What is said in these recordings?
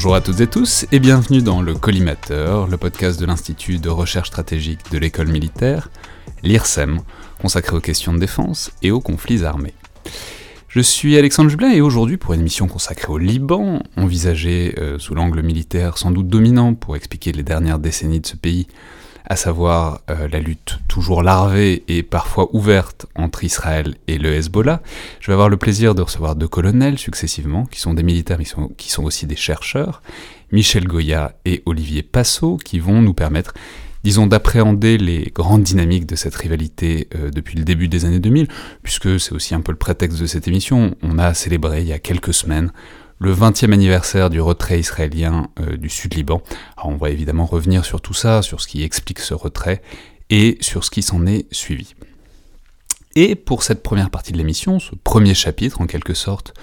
Bonjour à toutes et tous et bienvenue dans le Collimateur, le podcast de l'Institut de recherche stratégique de l'école militaire, l'IRSEM, consacré aux questions de défense et aux conflits armés. Je suis Alexandre Jublin et aujourd'hui pour une émission consacrée au Liban, envisagée euh, sous l'angle militaire sans doute dominant pour expliquer les dernières décennies de ce pays, à savoir euh, la lutte toujours larvée et parfois ouverte entre Israël et le Hezbollah. Je vais avoir le plaisir de recevoir deux colonels successivement, qui sont des militaires mais qui sont aussi des chercheurs, Michel Goya et Olivier Passot, qui vont nous permettre disons, d'appréhender les grandes dynamiques de cette rivalité euh, depuis le début des années 2000, puisque c'est aussi un peu le prétexte de cette émission. On a célébré il y a quelques semaines le 20e anniversaire du retrait israélien euh, du Sud-Liban. On va évidemment revenir sur tout ça, sur ce qui explique ce retrait et sur ce qui s'en est suivi. Et pour cette première partie de l'émission, ce premier chapitre en quelque sorte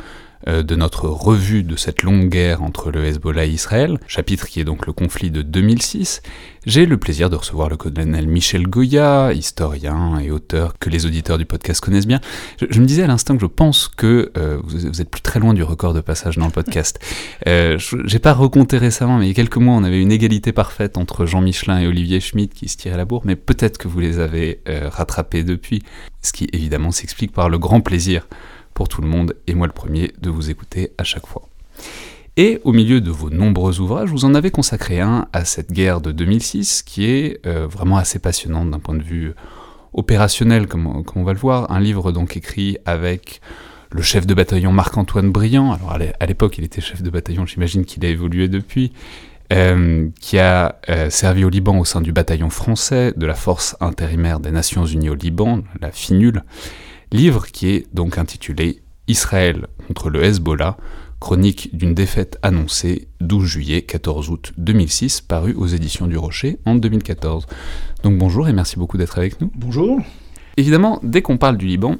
de notre revue de cette longue guerre entre le Hezbollah et Israël, chapitre qui est donc le conflit de 2006, j'ai le plaisir de recevoir le colonel Michel Goya, historien et auteur que les auditeurs du podcast connaissent bien. Je, me disais à l'instant que je pense que euh, vous, êtes plus très loin du record de passage dans le podcast. Euh, J'ai pas recompté récemment, mais il y a quelques mois, on avait une égalité parfaite entre Jean Michelin et Olivier Schmitt qui se tiraient la bourre, mais peut-être que vous les avez euh, rattrapés depuis, ce qui évidemment s'explique par le grand plaisir pour tout le monde, et moi le premier, de vous écouter à chaque fois. Et au milieu de vos nombreux ouvrages, vous en avez consacré un à cette guerre de 2006, qui est euh, vraiment assez passionnante d'un point de vue opérationnel, comme, on va le voir. Un livre donc écrit avec le chef de bataillon Marc-Antoine Briand. Alors à l'époque, il était chef de bataillon, j'imagine qu'il a évolué depuis. Euh, qui a euh, servi au Liban au sein du bataillon français de la force intérimaire des Nations Unies au Liban, la FINUL, livre qui est donc intitulé Israël contre le Hezbollah, chronique d'une défaite annoncée 12 juillet 14 août 2006, paru aux éditions du Rocher en 2014. Donc bonjour et merci beaucoup d'être avec nous. Bonjour. Évidemment, dès qu'on parle du Liban,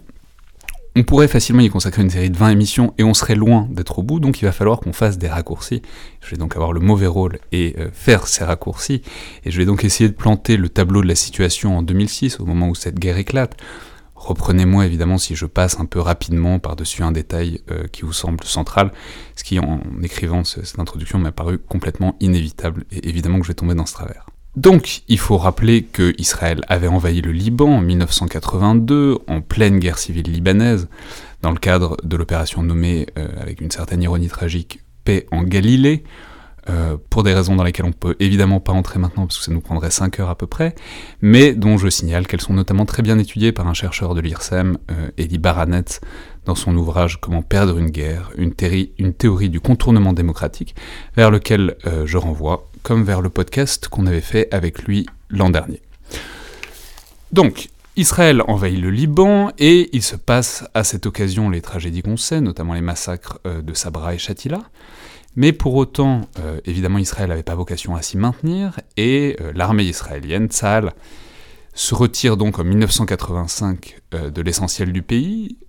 on pourrait facilement y consacrer une série de 20 émissions et on serait loin d'être au bout, donc il va falloir qu'on fasse des raccourcis. Je vais donc avoir le mauvais rôle et euh, faire ces raccourcis, et je vais donc essayer de planter le tableau de la situation en 2006, au moment où cette guerre éclate, Reprenez-moi évidemment si je passe un peu rapidement par-dessus un détail euh, qui vous semble central, ce qui en écrivant cette introduction m'a paru complètement inévitable, et évidemment que je vais tomber dans ce travers. Donc, il faut rappeler que Israël avait envahi le Liban en 1982, en pleine guerre civile libanaise, dans le cadre de l'opération nommée, euh, avec une certaine ironie tragique, Paix en Galilée, euh, pour des raisons dans lesquelles on peut évidemment pas entrer maintenant parce que ça nous prendrait 5 heures à peu près, mais dont je signale qu'elles sont notamment très bien étudiées par un chercheur de l'IRSEM, euh, Eddie Baranet, dans son ouvrage Comment perdre une guerre, une, théorie du contournement démocratique, vers lequel euh, je renvoie, comme vers le podcast qu'on avait fait avec lui l'an dernier. Donc, Israël envahit le Liban et il se passe à cette occasion les tragédies qu'on sait, notamment les massacres de Sabra et Shatila. Mais pour autant, euh, évidemment, Israël n'avait pas vocation à s'y maintenir, et euh, l'armée israélienne, Tzal, se retire donc en 1985 euh, de l'essentiel du pays.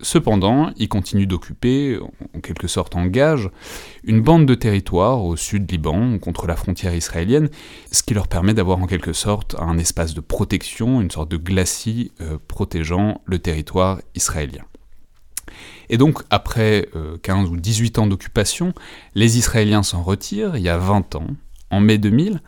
Cependant, il continue d'occuper, en quelque sorte en gage, une bande de territoire au sud Liban, contre la frontière israélienne, ce qui leur permet d'avoir en quelque sorte un espace de protection, une sorte de glacis protégeant le territoire israélien. Et donc, après 15 euh, ou 18 ans d'occupation, les Israéliens s'en retirent, il y a 20 ans, en mai 2000.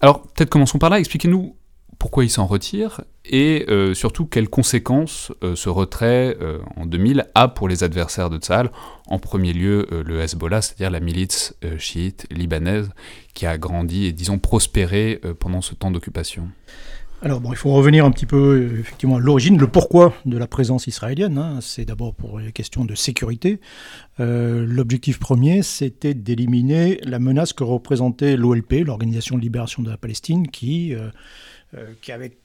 Alors, peut-être commençons par là, expliquez-nous pourquoi ils s'en retirent, et euh, surtout quelles conséquences euh, ce retrait en 2000 a pour les adversaires de Tzal, en premier lieu le Hezbollah, c'est-à-dire la milice chiite libanaise qui a grandi et disons prospéré pendant ce temps d'occupation. Alors bon, il faut revenir un petit peu effectivement à l'origine, le pourquoi de la présence israélienne. Hein. C'est d'abord pour les questions de sécurité. Euh, l'objectif premier, c'était d'éliminer la menace que représentait l'OLP, l'Organisation de libération de la Palestine, qui, euh, euh, qui avait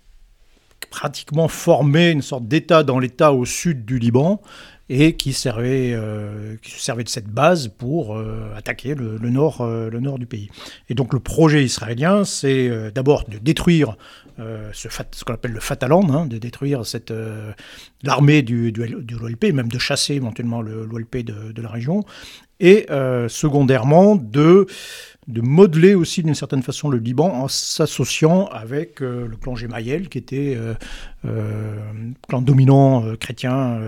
pratiquement formé une sorte d'État dans l'État au sud du Liban et qui servait, euh, qui servait de cette base pour euh, attaquer le, nord, euh, le nord du pays. Et donc le projet israélien, c'est d'abord de détruire ce, ce qu'on appelle le Fataland, hein, de détruire cette l'armée du, du, l'OLP, même de chasser éventuellement l'OLP de, de, la région, et secondairement de de modeler aussi d'une certaine façon le Liban en s'associant avec euh, le clan Gemayel, qui était euh, euh clan dominant euh, chrétien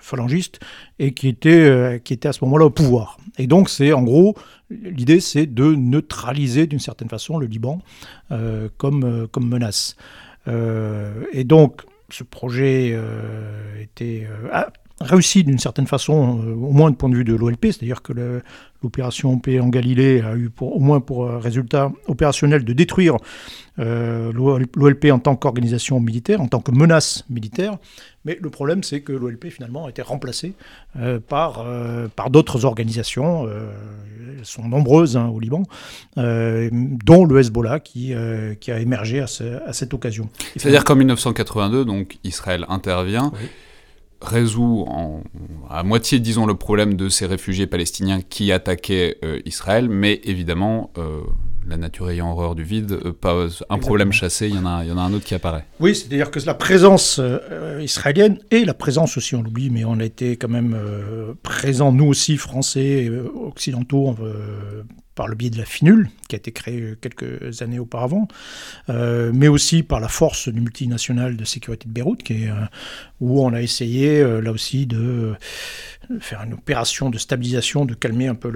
phalangiste et qui était, qui était à ce moment-là au pouvoir. Et donc c'est en gros l'idée, c'est de neutraliser d'une certaine façon le Liban comme, comme menace. et donc ce projet était réussi d'une certaine façon, au moins du point de vue de l'OLP, c'est-à-dire que L'opération Paix en Galilée a eu pour, au moins pour euh, résultat opérationnel de détruire euh, l'OLP en tant qu'organisation militaire, en tant que menace militaire. Mais le problème, c'est que l'OLP finalement a été remplacée euh, par, par d'autres organisations, elles sont nombreuses hein, au Liban, dont le Hezbollah qui, qui a émergé à, cette occasion. C'est-à-dire qu'en 1982, donc Israël intervient résout en, à moitié, disons, le problème de ces réfugiés palestiniens qui attaquaient euh, Israël, mais évidemment, euh, la nature ayant horreur du vide, euh, pas un problème chassé, il y, en a, il y en a un autre qui apparaît. Oui, c'est-à-dire que la présence israélienne et la présence aussi, on l'oublie, mais on a été quand même présents, nous aussi, Français, occidentaux, par le biais de la FINUL, qui a été créée quelques années auparavant, euh, mais aussi par la force du multinational de sécurité de Beyrouth, euh, où on a essayé euh, là aussi de faire une opération de stabilisation, de calmer un peu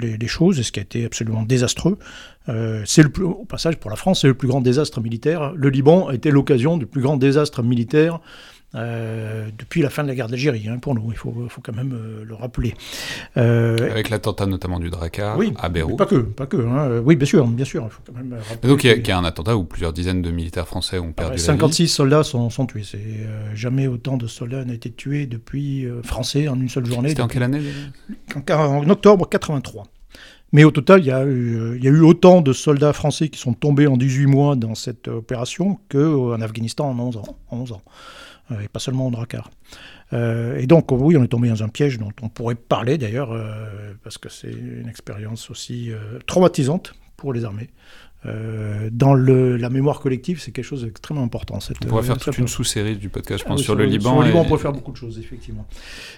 les, choses, ce qui a été absolument désastreux. c'est le plus, au passage pour la France, c'est le plus grand désastre militaire. Le Liban a été l'occasion du plus grand désastre militaire euh, depuis la fin de la guerre d'Algérie, hein, pour nous, il faut, faut quand même euh, le rappeler. Euh, Avec l'attentat notamment du Drakkar à Beyrouth. Pas que, pas que. Hein. Oui, bien sûr, bien sûr. Il faut quand même donc il y, a un attentat où plusieurs dizaines de militaires français ont perdu 56 soldats sont, sont tués. Jamais autant de soldats n'ont été tués depuis français en une seule journée. C'était en quelle année en, en, octobre 83. Mais au total, il y, a eu, il y, a eu, autant de soldats français qui sont tombés en 18 mois dans cette opération qu'en Afghanistan en 11 ans. En 11 ans. Euh, et pas seulement au Drakkar. Euh, et donc, oui, on est tombé dans un piège dont on pourrait parler d'ailleurs, euh, parce que c'est une expérience aussi traumatisante pour les armées. dans le, la mémoire collective, c'est quelque chose d'extrêmement important. Cette, on pourrait faire toute une sous-série du podcast, je pense, ah sur, le Liban. Sur le Liban, on pourrait faire beaucoup de choses, effectivement.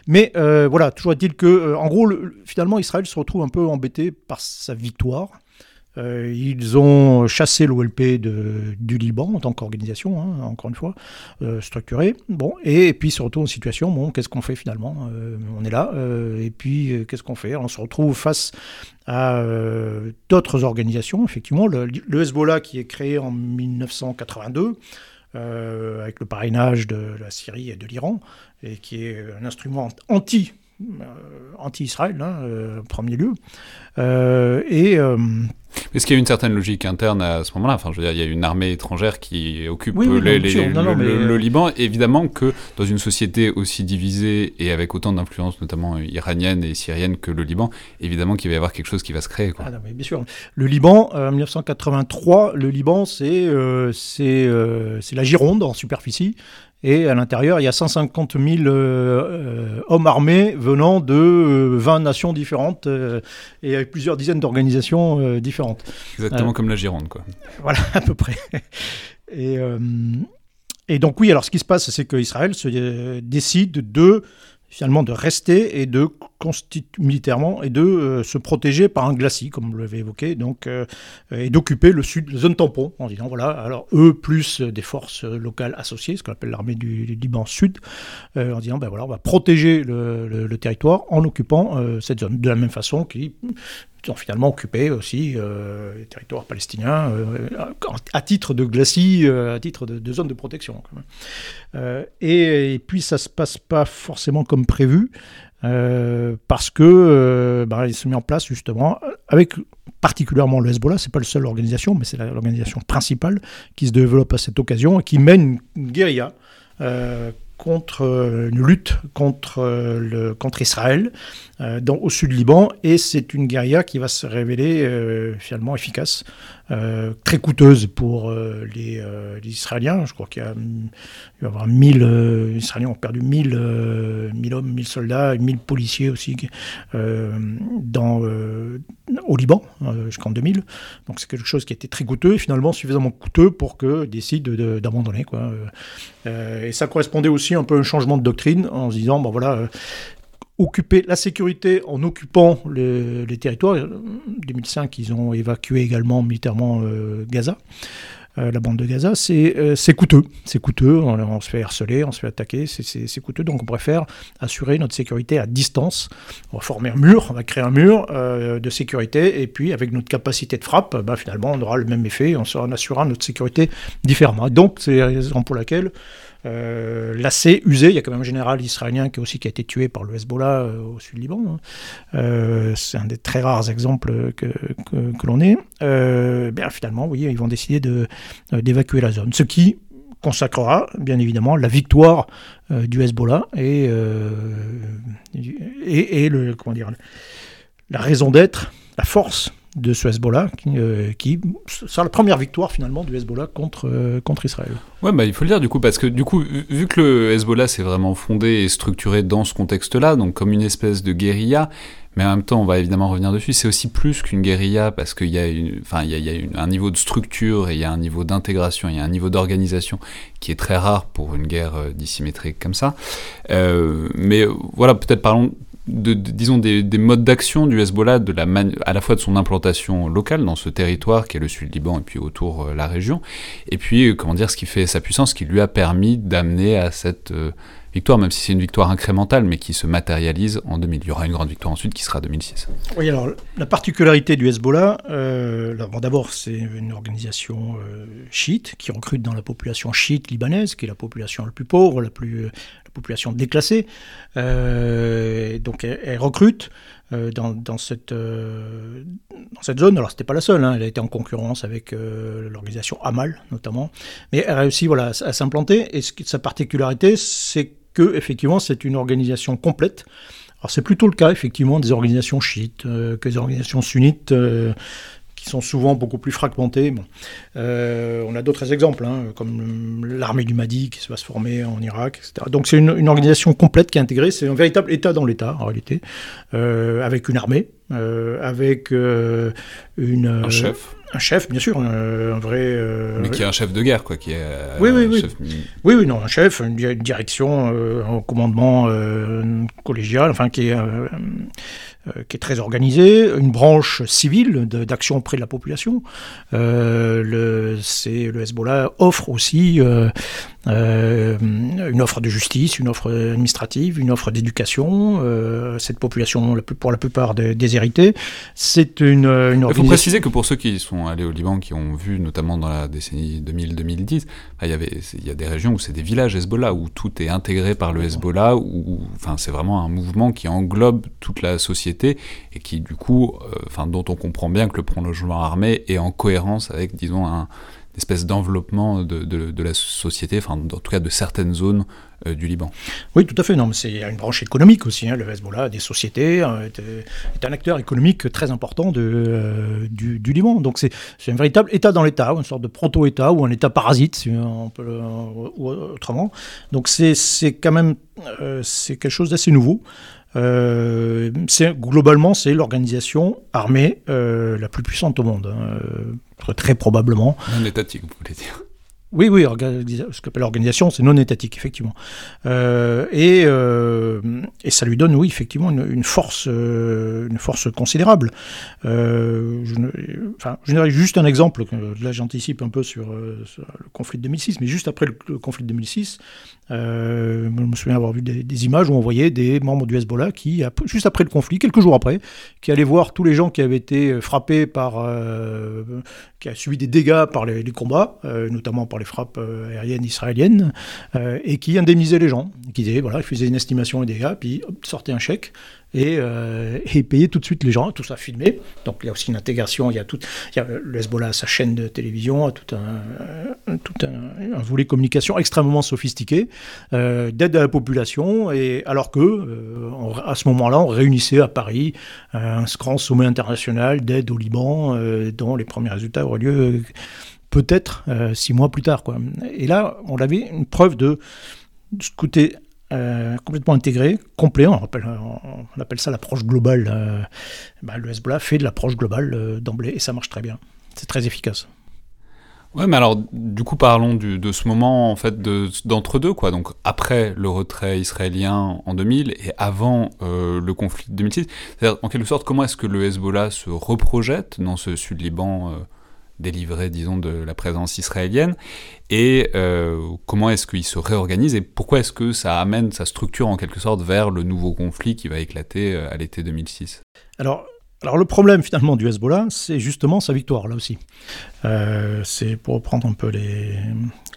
Mais voilà, toujours est-il que, en gros, finalement, Israël se retrouve un peu embêté par sa victoire. Euh, ils ont chassé l'OLP du Liban en tant qu'organisation, hein, encore une fois, euh, structurée. Bon, et, puis se retrouve en situation, bon, qu'est-ce qu'on fait finalement euh, On est là, et puis qu'est-ce qu'on fait On se retrouve face à d'autres organisations, effectivement, le, le, Hezbollah qui est créé en 1982. avec le parrainage de la Syrie et de l'Iran, et qui est un instrument anti anti-Israël, hein, en premier lieu. et est-ce qu'il y a une certaine logique interne à ce moment-là? Enfin, je veux dire, il y a une armée étrangère qui occupe le, Liban. Évidemment que dans une société aussi divisée et avec autant d'influences, notamment iranienne et syrienne que le Liban, évidemment qu'il va y avoir quelque chose qui va se créer. Quoi. Ah non, mais bien sûr. Le Liban, euh, en 1983, le Liban, c'est euh, euh, c'est la Gironde en superficie. Et à l'intérieur, il y a 150 000 euh, euh, hommes armés venant de 20 euh, nations différentes et avec plusieurs dizaines d'organisations différentes. Exactement comme la Gironde, quoi. Voilà, à peu près. Et, et donc oui, alors ce qui se passe, c'est qu'Israël se décide de finalement de rester et de militairement et de euh, se protéger par un glacis, comme vous l'avez évoqué, donc, euh, et d'occuper le sud, la zone tampon, en disant voilà, alors eux plus des forces locales associées, ce qu'on appelle l'armée du, Liban Sud, euh, en disant ben voilà, on va protéger le, territoire en occupant cette zone, de la même façon qu'ils ont finalement occupé aussi les territoires palestiniens à titre de glacis, à titre de, zone de protection. Et, et, puis ça se passe pas forcément comme prévu. Euh, parce que euh, bah, il met en place justement avec particulièrement le Hezbollah, c'est pas la seule organisation, mais c'est l'organisation principale qui se développe à cette occasion et qui mène une guérilla euh, contre une lutte contre, le, contre Israël dans, au sud Liban. Et c'est une guérilla qui va se révéler finalement efficace euh, très coûteuse pour euh, euh, les, Israéliens. Je crois qu'il y a, va y avoir 1000 Israéliens ont perdu 1000, 1000 hommes, 1000 soldats, 1000 policiers aussi au Liban jusqu'en 2000. Donc c'est quelque chose qui été très coûteux et finalement suffisamment coûteux pour qu'ils décident d'abandonner. Quoi. et ça correspondait aussi un peu à un changement de doctrine en se disant, bon voilà, occuper la sécurité en occupant les, territoires. En 2005, ils ont évacué également militairement Gaza. Euh, la bande de Gaza, euh, c'est coûteux. C'est coûteux, on, se fait harceler, on se fait attaquer, c'est coûteux, donc on préfère assurer notre sécurité à distance. On va former un mur, on va créer un mur euh, de sécurité, et puis avec notre capacité de frappe, bah, finalement on aura le même effet, on, on assurera notre sécurité différemment. Donc c'est la raison pour laquelle euh, lassé, usé. Il y a quand même un général israélien qui, aussi, qui a été tué par le Hezbollah euh, au sud Liban. Hein. Euh, c'est un des très rares exemples que, que, l'on ait. bien, finalement, oui, ils vont décider de, d'évacuer la zone. Ce qui consacrera, bien évidemment, la victoire du Hezbollah et, et, et, le, comment la raison d'être, la force de ce Hezbollah, qui, euh, sera la première victoire finalement du Hezbollah contre, euh, contre Israël. Ouais, bah, il faut le dire du coup, parce que du coup, vu que le Hezbollah s'est vraiment fondé et structuré dans ce contexte-là, donc comme une espèce de guérilla, mais en même temps, on va évidemment revenir dessus, c'est aussi plus qu'une guérilla parce qu'il y a, y a un niveau de structure et il y a un niveau d'intégration, il y a un niveau d'organisation qui est très rare pour une guerre euh, dissymétrique comme ça. Euh, mais voilà, peut-être parlons de, disons des, modes d'action du Hezbollah, de la à la fois de son implantation locale dans ce territoire qui est le sud-Liban et puis autour euh, la région, et puis euh, comment dire ce qui fait sa puissance, qui lui a permis d'amener à cette euh, victoire, même si c'est une victoire incrémentale, mais qui se matérialise en 2000. Il y aura une grande victoire ensuite qui sera 2006. Oui, alors la particularité du Hezbollah, d'abord c'est une organisation chiite qui recrute dans la population chiite libanaise, qui est la population la plus pauvre, la plus population déclassée. Euh, donc elle, recrute euh, dans, cette, euh, dans cette zone. Alors c'était pas la seule, hein. elle a été en concurrence avec l'organisation Amal notamment, mais elle a réussi voilà, à s'implanter. Et sa particularité, c'est que effectivement c'est une organisation complète. Alors c'est plutôt le cas effectivement des organisations chiites que des organisations sunnites qui sont souvent beaucoup plus fragmentés. Bon. Euh, on a d'autres exemples, hein, comme l'armée du Mahdi qui va se former en Irak, etc. Donc c'est une, organisation complète qui est intégrée, c'est un véritable État dans l'État en réalité, euh, avec une armée, euh, avec une... Un chef un chef, bien sûr, un, vrai. Mais qui est un chef de guerre, quoi, qui est. oui, oui, oui. oui, oui, non, un chef, une, direction, un commandement collégial, enfin, qui est euh, qui est très organisée, une branche civile d'action auprès de la population. Euh, le, le Hezbollah offre aussi euh, euh, une offre de justice, une offre administrative, une offre d'éducation. Euh, cette population, pour la plupart déshéritée, c'est une, une Il faut préciser que pour ceux qui sont allés au Liban, qui ont vu notamment dans la décennie 2000-2010, il y avait, il y a des régions où c'est des villages Hezbollah, où tout est intégré par le Hezbollah, où, enfin, c'est vraiment un mouvement qui englobe toute la société et qui, du coup, euh, dont on comprend bien que le prolongement armé est en cohérence avec, disons, un espèce d'enveloppement de, la société, enfin en tout cas de certaines zones euh, du Liban. Oui, tout à fait. Non, mais c'est une branche économique aussi. Hein, le Hezbollah, des sociétés, euh, est, un acteur économique très important du, Liban. Donc c'est un véritable État dans l'État, une sorte de proto-État ou un État parasite, si on peut, ou autrement. Donc c'est quand même quelque chose d'assez nouveau. Euh, globalement, c'est l'organisation armée euh, la plus puissante au monde, hein, très probablement. Non étatique, vous voulez dire. Oui, oui, ce qu'appelle l'organisation, c'est non étatique, effectivement. Euh, et, euh, et, ça lui donne, oui, effectivement, une, force, euh, une force considérable. je, enfin, je juste un exemple, là j'anticipe un peu sur, le conflit de 2006, mais juste après le, conflit de 2006, je me souviens avoir vu des, images où on voyait des membres du Hezbollah qui, juste après le conflit, quelques jours après, qui allaient voir tous les gens qui avaient été frappés par, qui a subi des dégâts par les, combats, notamment par les frappes euh, aériennes israéliennes, euh, et qui indemnisait les gens, qui disait, voilà, il faisait une estimation des dégâts, puis sortait un chèque, et, euh, et payait tout de suite les gens, tout ça filmé. Donc il y a aussi une intégration, il y a tout, il y a le Hezbollah, sa chaîne de télévision, tout un, tout un, volet communication extrêmement sophistiqué, d'aide à la population, et alors que à ce moment-là, on réunissait à Paris un grand sommet international d'aide au Liban, dont les premiers résultats auraient lieu peut-être euh, six mois plus tard. Et là, on avait une preuve de, ce côté euh, complètement intégré, complet, on appelle, ça l'approche globale. Euh, bah, le Hezbollah fait de l'approche globale d'emblée et ça marche très bien. C'est très efficace. Ouais, mais alors, du coup, parlons de ce moment, en fait, d'entre-deux, quoi. Donc, après le retrait israélien en 2000 et avant euh, le conflit de 2006. C'est-à-dire, en quelque sorte, comment est-ce que le Hezbollah se reprojette dans ce sud-Liban euh, délivré, disons, de la présence israélienne Et euh, comment est-ce qu'il se réorganise et pourquoi est-ce que ça amène sa structure, en quelque sorte, vers le nouveau conflit qui va éclater à l'été 2006 Alors, alors le problème finalement du Hezbollah, c'est justement sa victoire là aussi. Euh, c'est pour reprendre un peu les...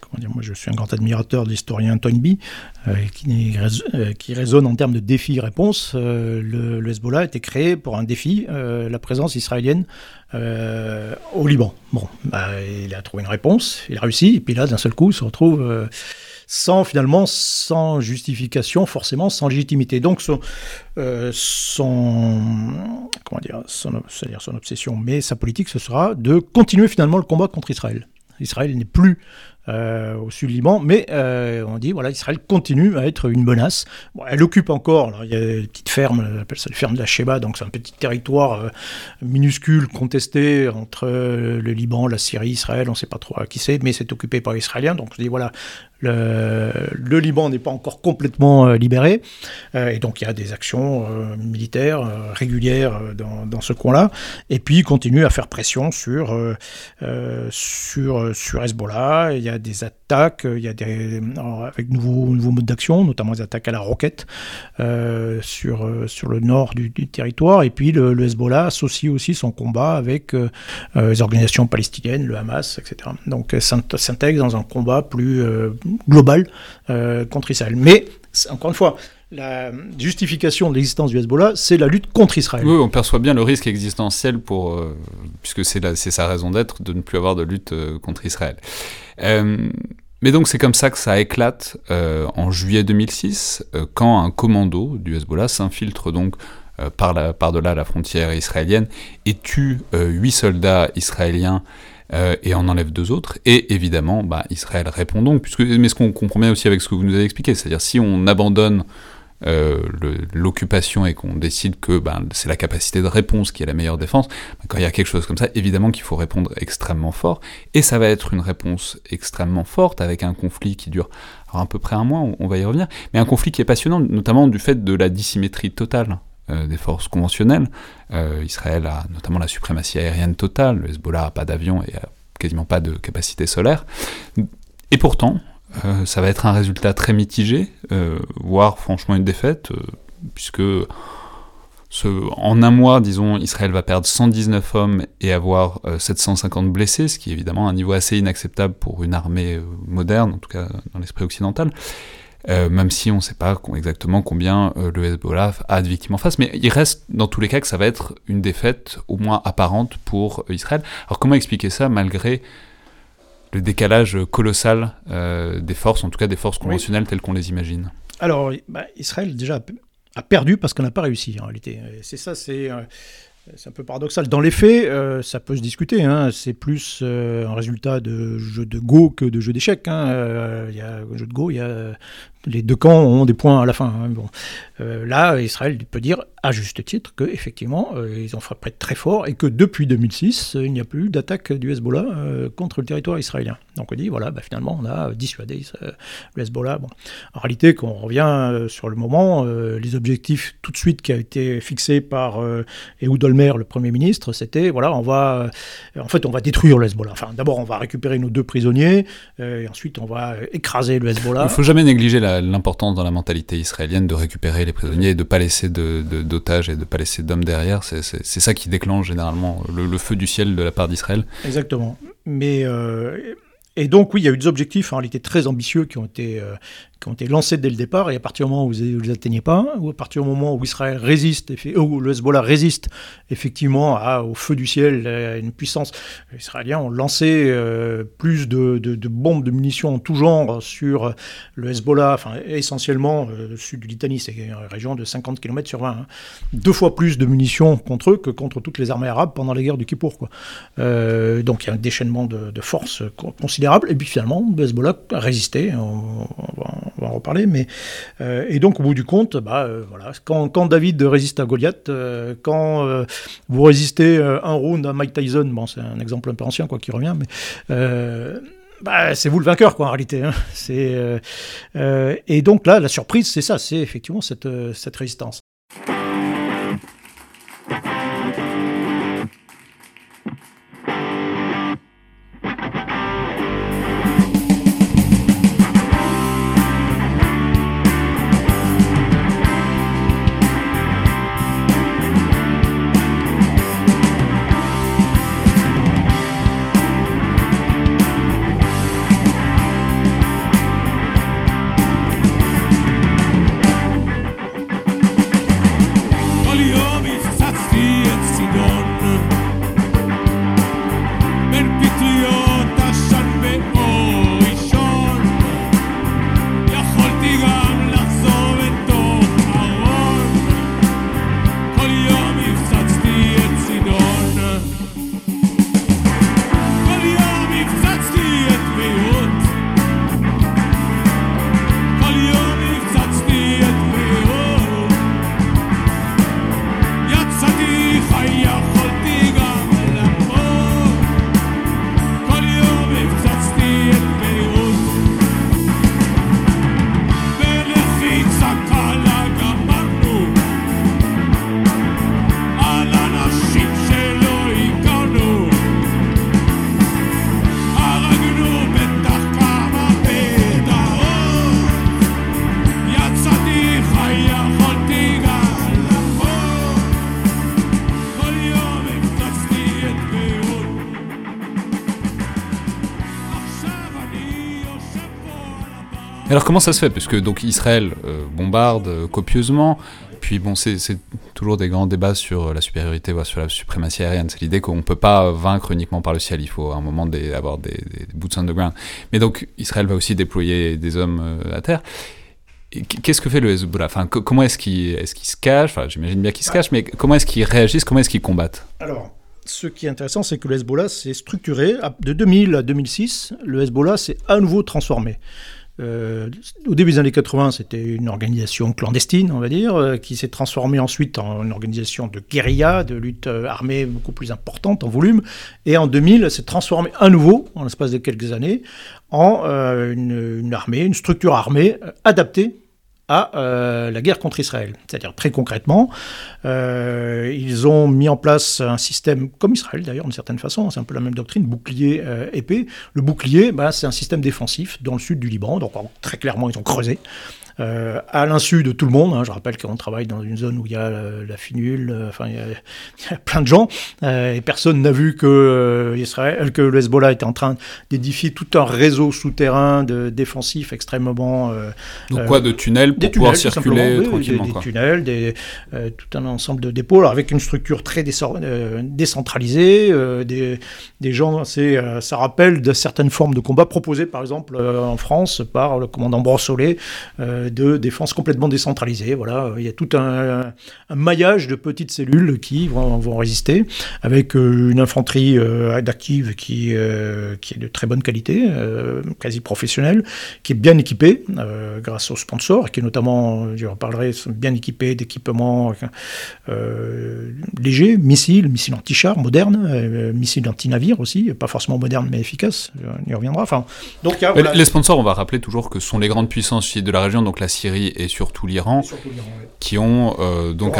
Comment dire, moi je suis un grand admirateur de l'historien Toynbee, euh, qui, euh, qui, raisonne en termes de défi-réponse. Le, Hezbollah a été créé pour un défi, la présence israélienne au Liban. Bon, bah, il a trouvé une réponse, il a réussi, et puis là d'un seul coup il se retrouve sans finalement, sans justification, forcément sans légitimité. Donc son, euh, son comment dire, son, son obsession, mais sa politique, ce sera de continuer finalement le combat contre Israël. Israël n'est plus euh, au sud Liban, mais euh, on dit voilà, Israël continue à être une menace. elle occupe encore, il y a une petite ferme, on appelle ça la ferme de la Sheba, donc c'est un petit territoire minuscule contesté entre le Liban, la Syrie, Israël, on ne sait pas trop à qui c'est, mais c'est occupé par les Israéliens. Donc on dit voilà, le, Liban n'est pas encore complètement libéré, et donc il y a des actions militaires régulières dans, ce coin-là, et puis il continue à faire pression sur, sur, sur Hezbollah. Il y a des attaques, il y a des, avec nouveaux, nouveaux modes d'action, notamment des attaques à la roquette euh, sur, euh, sur le nord du, territoire. Et puis le, Hezbollah associe aussi son combat avec euh, les organisations palestiniennes, le Hamas, etc. Donc s'intègre dans un combat plus global contre Israël. Mais, encore une fois, la justification de l'existence du Hezbollah, c'est la lutte contre Israël. Oui, on perçoit bien le risque existentiel pour, puisque c'est sa raison d'être de ne plus avoir de lutte contre Israël. Euh, mais donc c'est comme ça que ça éclate euh, en juillet 2006, euh, quand un commando du Hezbollah s'infiltre donc par, la, par delà la frontière israélienne et tue huit soldats israéliens et en enlève deux autres. Et évidemment, bah, Israël répond donc, puisque, mais ce qu'on comprend bien aussi avec ce que vous nous avez expliqué, c'est-à-dire si on abandonne euh, l'occupation et qu'on décide que ben, c'est la capacité de réponse qui est la meilleure défense, ben, quand il y a quelque chose comme ça, évidemment qu'il faut répondre extrêmement fort, et ça va être une réponse extrêmement forte avec un conflit qui dure à peu près un mois, on, va y revenir, mais un conflit qui est passionnant, notamment du fait de la dissymétrie totale euh, des forces conventionnelles. Euh, Israël a notamment la suprématie aérienne totale, le Hezbollah n'a pas d'avion et a quasiment pas de capacité solaire. Et pourtant, euh, ça va être un résultat très mitigé, euh, voire franchement une défaite, euh, puisque en un mois, disons, Israël va perdre 119 hommes et avoir 750 blessés, ce qui est évidemment un niveau assez inacceptable pour une armée moderne, en tout cas dans l'esprit occidental. Même si on ne sait pas exactement combien le Hezbollah a de victimes en face, mais il reste dans tous les cas que ça va être une défaite au moins apparente pour Israël. Alors comment expliquer ça malgré le décalage colossal euh, des forces, en tout cas des forces conventionnelles telles qu'on les imagine? Alors, bah, Israël déjà a perdu parce qu'on n'a pas réussi en réalité. C'est ça, c'est euh, c'est un peu paradoxal. Dans les faits, euh, ça peut se discuter. Hein. C'est plus un résultat de jeu de Go que de jeu d'échecs. Hein. Il y a un jeu de Go, il y a les deux camps ont des points à la fin. Hein. Bon. Euh, là, Israël peut dire, à juste titre, qu'effectivement, euh, ils ont frappé très fort et que depuis 2006, il n'y a plus d'attaque du Hezbollah euh, contre le territoire israélien. Donc on dit, voilà, bah, finalement, on a dissuadé le Hezbollah. Bon. En réalité, quand on revient sur le moment, les objectifs tout de suite qui a été fixés par Ehud Olmer, le Premier ministre, c'était, voilà, on va, en fait, on va détruire le Hezbollah. Enfin, d'abord, on va récupérer nos deux prisonniers, et ensuite, on va écraser le Hezbollah. Il ne faut jamais négliger la l'importance dans la mentalité israélienne de récupérer les prisonniers et de ne pas laisser d'otages de, et de ne pas laisser d'hommes derrière. C'est ça qui déclenche généralement le, feu du ciel de la part d'Israël. Exactement. Mais euh, et donc, oui, il y a eu des objectifs en réalité très ambitieux qui ont été, euh, qui ont été lancés dès le départ, et à partir du moment où vous ne les atteignez pas, ou à partir du moment où Israël résiste, où le Hezbollah résiste effectivement au feu du ciel, à une puissance, les Israéliens ont lancé euh, plus de, bombes, de munitions en tout genre sur le Hezbollah, enfin essentiellement euh, le sud du Litanie, c'est une région de 50 km sur 20, hein. deux fois plus de munitions contre eux que contre toutes les armées arabes pendant la guerre du Kippour. Quoi. donc il y a un déchaînement de, de force considérable. Et puis finalement, Hezbollah a résisté, va, en reparler. Mais, et donc, au bout du compte, bah, voilà, quand, David résiste à Goliath, quand vous résistez un round à Mike Tyson, bon, c'est un exemple un peu ancien quoi, qui revient, mais bah, c'est vous le vainqueur, quoi, en réalité. Hein. Euh, euh, et donc là, la surprise, c'est ça, c'est effectivement cette, euh, cette résistance. Alors comment ça se fait? Parce que donc Israël euh, bombarde euh, copieusement, puis bon, c'est toujours des grands débats sur la supériorité, ou sur la suprématie aérienne. C'est l'idée qu'on ne peut pas vaincre uniquement par le ciel, il faut à un moment des, avoir des, des, boots on the ground. Mais donc Israël va aussi déployer des hommes euh, à terre. Qu'est-ce que fait le Hezbollah? Enfin, Comment est-ce qu'il est se cache? J'imagine bien qu'il se cache, mais comment est-ce qu'ils réagissent? Comment est-ce qu'ils combattent? Alors, ce qui est intéressant, c'est que le Hezbollah s'est structuré. De 2000 à 2006, le Hezbollah s'est à nouveau transformé. Euh, au début des années 80, c'était une organisation clandestine, on va dire, euh, qui s'est transformée ensuite en une organisation de guérilla, de lutte euh, armée beaucoup plus importante en volume. Et en 2000, elle s'est transformée à nouveau, en l'espace de quelques années, en une, armée, une structure armée adaptée à euh, la guerre contre Israël. C'est-à-dire très concrètement, euh, ils ont mis en place un système, comme Israël d'ailleurs d'une certaine façon, c'est un peu la même doctrine, bouclier euh, épée. Le bouclier, bah, c'est un système défensif dans le sud du Liban, donc très clairement ils ont creusé euh, à l'insu de tout le monde. Hein. Je rappelle qu'on travaille dans une zone où il y a euh, la finule, euh, enfin il y, a, plein de gens, et personne n'a vu que Israël, que le Hezbollah était en train d'édifier tout un réseau souterrain de défensif extrêmement. Donc quoi, de tunnels pour pouvoir circuler tranquillement Des, tunnels, des, tout un ensemble de dépôts, avec une structure très décentralisée, des, des, gens, c'est, ça rappelle de certaines formes de combat proposées par exemple en France par le commandant Brossolet de défense complètement décentralisée. Voilà, il y a tout un, maillage de petites cellules qui vont, vont résister, avec euh, une infanterie euh, adaptive qui, euh, qui est de très bonne qualité, quasi professionnelle, qui est bien équipée grâce aux sponsors, qui est notamment, je reparlerai, bien équipée d'équipements légers, missiles, missiles anti-chars modernes, missiles anti-navires aussi, pas forcément modernes mais efficaces, on y reviendra. Enfin, donc, Les sponsors, on va rappeler toujours que ce sont les grandes puissances de la région, donc la Syrie et surtout l'Iran, qui ont euh, donc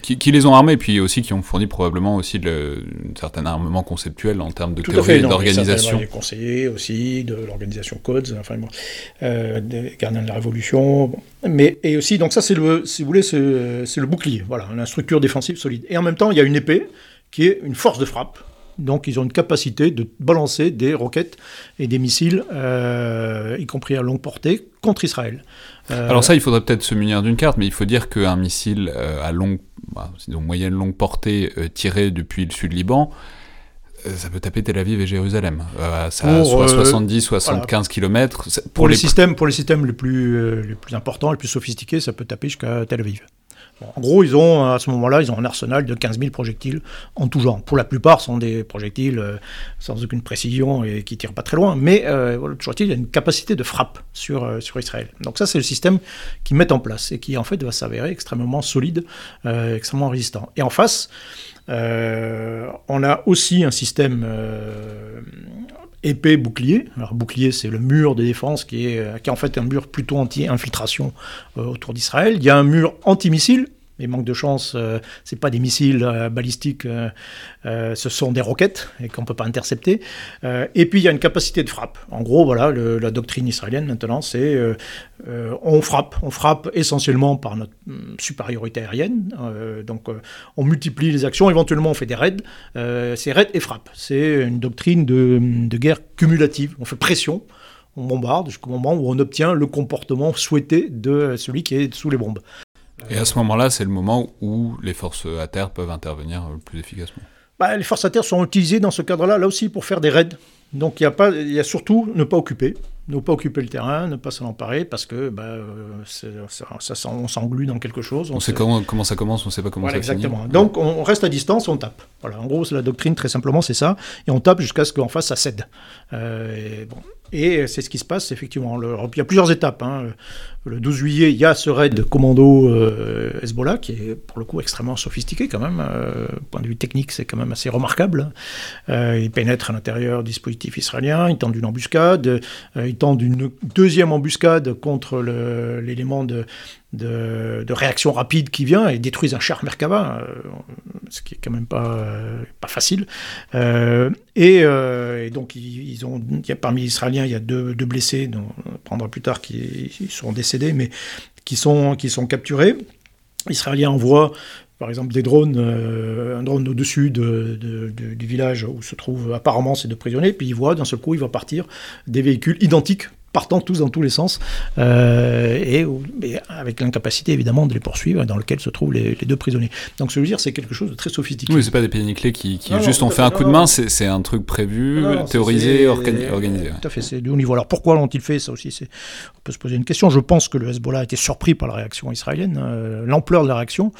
qui, les ont armés, puis aussi qui ont fourni probablement aussi le, un certain armement conceptuel en termes de théorie d'organisation. Les conseillers aussi de l'organisation Codes, enfin euh, des gardiens de la Révolution, mais et aussi donc ça c'est le si vous voulez c'est le bouclier, voilà, une structure défensive solide. Et en même temps il y a une épée qui est une force de frappe donc ils ont une capacité de balancer des roquettes et des missiles, euh, y compris à longue portée, contre Israël. Euh, Alors ça, il faudrait peut-être se munir d'une carte, mais il faut dire qu'un missile euh, à longue, bah, moyenne longue portée tiré depuis le sud Liban, ça peut taper Tel Aviv et Jérusalem. ça soit 70, 75 km. Pour, les, systèmes, pour les systèmes les plus, les plus importants, les plus sophistiqués, ça peut taper jusqu'à Tel Aviv. En gros, ils ont, à ce moment-là, ils ont un arsenal de 15 000 projectiles en tout genre. Pour la plupart, ce sont des projectiles euh, sans aucune précision et qui tirent pas très loin, mais euh, toujours il y a une capacité de frappe sur, euh, sur Israël. Donc ça, c'est le système qu'ils mettent en place et qui, en fait, va s'avérer extrêmement solide, euh, extrêmement résistant. Et en face, on a aussi un système épais bouclier. Alors bouclier, c'est le mur de défense qui est, qui est en fait un mur plutôt anti-infiltration autour d'Israël. Il y a un mur anti-missile et manque de chance, euh, c'est pas des missiles euh, balistiques, euh, ce sont des roquettes et qu'on peut pas intercepter. et puis il y a une capacité de frappe. En gros, voilà, la doctrine israélienne maintenant, c'est on frappe, on frappe essentiellement par notre mm, supériorité aérienne. donc on multiplie les actions, éventuellement on fait des raids. c'est raid et frappe. C'est une doctrine de, de guerre cumulative. On fait pression on bombarde jusqu'au moment où on obtient le comportement souhaité de celui qui est sous les bombes. Et à ce moment-là, c'est le moment où les forces à terre peuvent intervenir plus efficacement. Bah, les forces à terre sont utilisées dans ce cadre-là, là aussi, pour faire des raids. Donc il y, a pas, il y a surtout ne pas occuper, ne pas occuper le terrain, ne pas s'en emparer, parce que bah, ça, ça, on s'englue dans quelque chose. On, sait comment, comment, ça commence, on ne sait pas comment ça exactement. Finit. Donc on reste à distance, on tape. Voilà, en gros, c'est la doctrine, très simplement, c'est ça. Et on tape jusqu'à ce qu'en face, ça cède. Euh, et bon, et c'est ce qui se passe, effectivement. Il y a plusieurs étapes. Hein. Le 12 juillet, il y a ce raid commando euh, Hezbollah, qui est pour le coup extrêmement sophistiqué quand même. Euh, point de vue technique, c'est quand même assez remarquable. Euh, il pénètre à l'intérieur du dispositif israélien, il tente une embuscade, euh, il tente une deuxième embuscade contre l'élément de, de, réaction rapide qui vient et détruisent un char Merkava, euh, ce qui est quand même pas, euh, facile. Euh, et, donc, ils, ont, il y a, parmi les Israéliens, il y a deux, blessés, dont on prendra plus tard qui sont décédés, mais qui sont, qui sont capturés. Les Israéliens envoient par exemple des drones, un drone au-dessus de, de, de, du village où se trouvent apparemment ces deux prisonniers, puis ils voient d'un seul coup, il va partir des véhicules identiques partant tous dans tous les sens, euh, et, et, avec l'incapacité évidemment de les poursuivre, dans lequel se trouvent les, les deux prisonniers. Donc ce que je veux dire, c'est quelque chose de très sophistiqué. Oui, c'est pas des péniclés qui, qui non, juste non, ont fait un coup de main, c'est un truc prévu, théorisé, organi organisé. Tout à fait, c'est du haut niveau. Alors pourquoi l'ont-ils fait? Ça aussi, on peut se poser une question. Je pense que le Hezbollah a été surpris par la réaction israélienne, euh, l'ampleur de la réaction.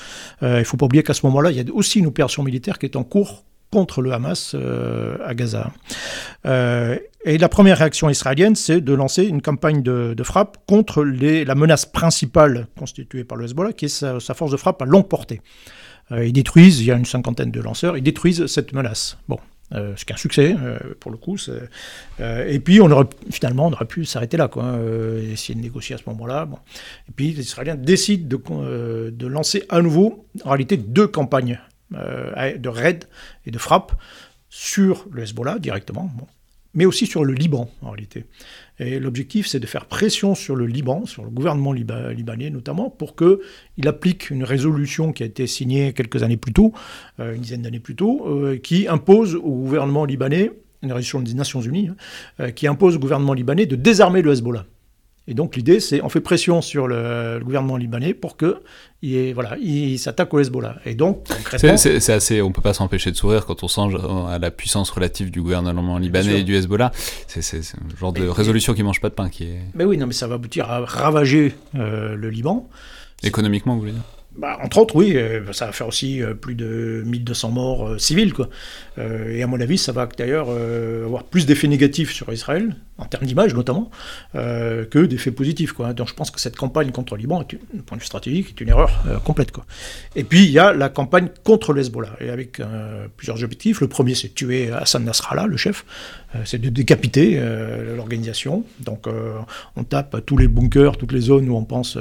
Euh, il ne faut pas oublier qu'à ce moment-là, il y a aussi une opération militaire qui est en cours contre le Hamas euh, à Gaza. Euh, et la première réaction israélienne, c'est de lancer une campagne de, frappe contre la menace principale constituée par le Hezbollah, qui est sa, force de frappe à longue portée. Euh, ils détruisent, il y a une cinquantaine de lanceurs, ils détruisent cette menace. Bon, ce qui est un succès pour le coup. Et puis on aurait finalement on aurait pu s'arrêter là, quoi, essayer de négocier à ce moment-là. Et puis les Israéliens décident de, de lancer à nouveau, en réalité, deux campagnes de raid et de frappe sur le Hezbollah directement, mais aussi sur le Liban en réalité. Et l'objectif, c'est de faire pression sur le Liban, sur le gouvernement liba libanais notamment, pour qu'il applique une résolution qui a été signée quelques années plus tôt, euh, une dizaine d'années plus tôt, euh, qui impose au gouvernement libanais, une résolution des Nations Unies, hein, euh, qui impose au gouvernement libanais de désarmer le Hezbollah. Et donc l'idée, c'est on fait pression sur le, le gouvernement libanais pour que il, voilà, il s'attaque au Hezbollah. Et donc, c'est assez, on peut pas s'empêcher de sourire quand on songe à la puissance relative du gouvernement libanais et du Hezbollah. C'est un genre de mais, résolution qui mange pas de pain qui est. Mais oui, non, mais ça va aboutir à ravager euh, le Liban. Économiquement, vous voulez dire bah, entre autres, oui, euh, ça va faire aussi euh, plus de 1200 morts euh, civils. Quoi. Et à mon avis, ça va d'ailleurs avoir plus d'effets négatifs sur Israël, en termes d'image notamment, que d'effets positifs. Quoi. Donc je pense que cette campagne contre le Liban, du point de vue stratégique, est une erreur complète. Quoi. Et puis il y a la campagne contre l'Hezbollah, et avec plusieurs objectifs. Le premier, c'est tuer Hassan Nasrallah, le chef, c'est de décapiter l'organisation. Donc on tape tous les bunkers, toutes les zones où on pense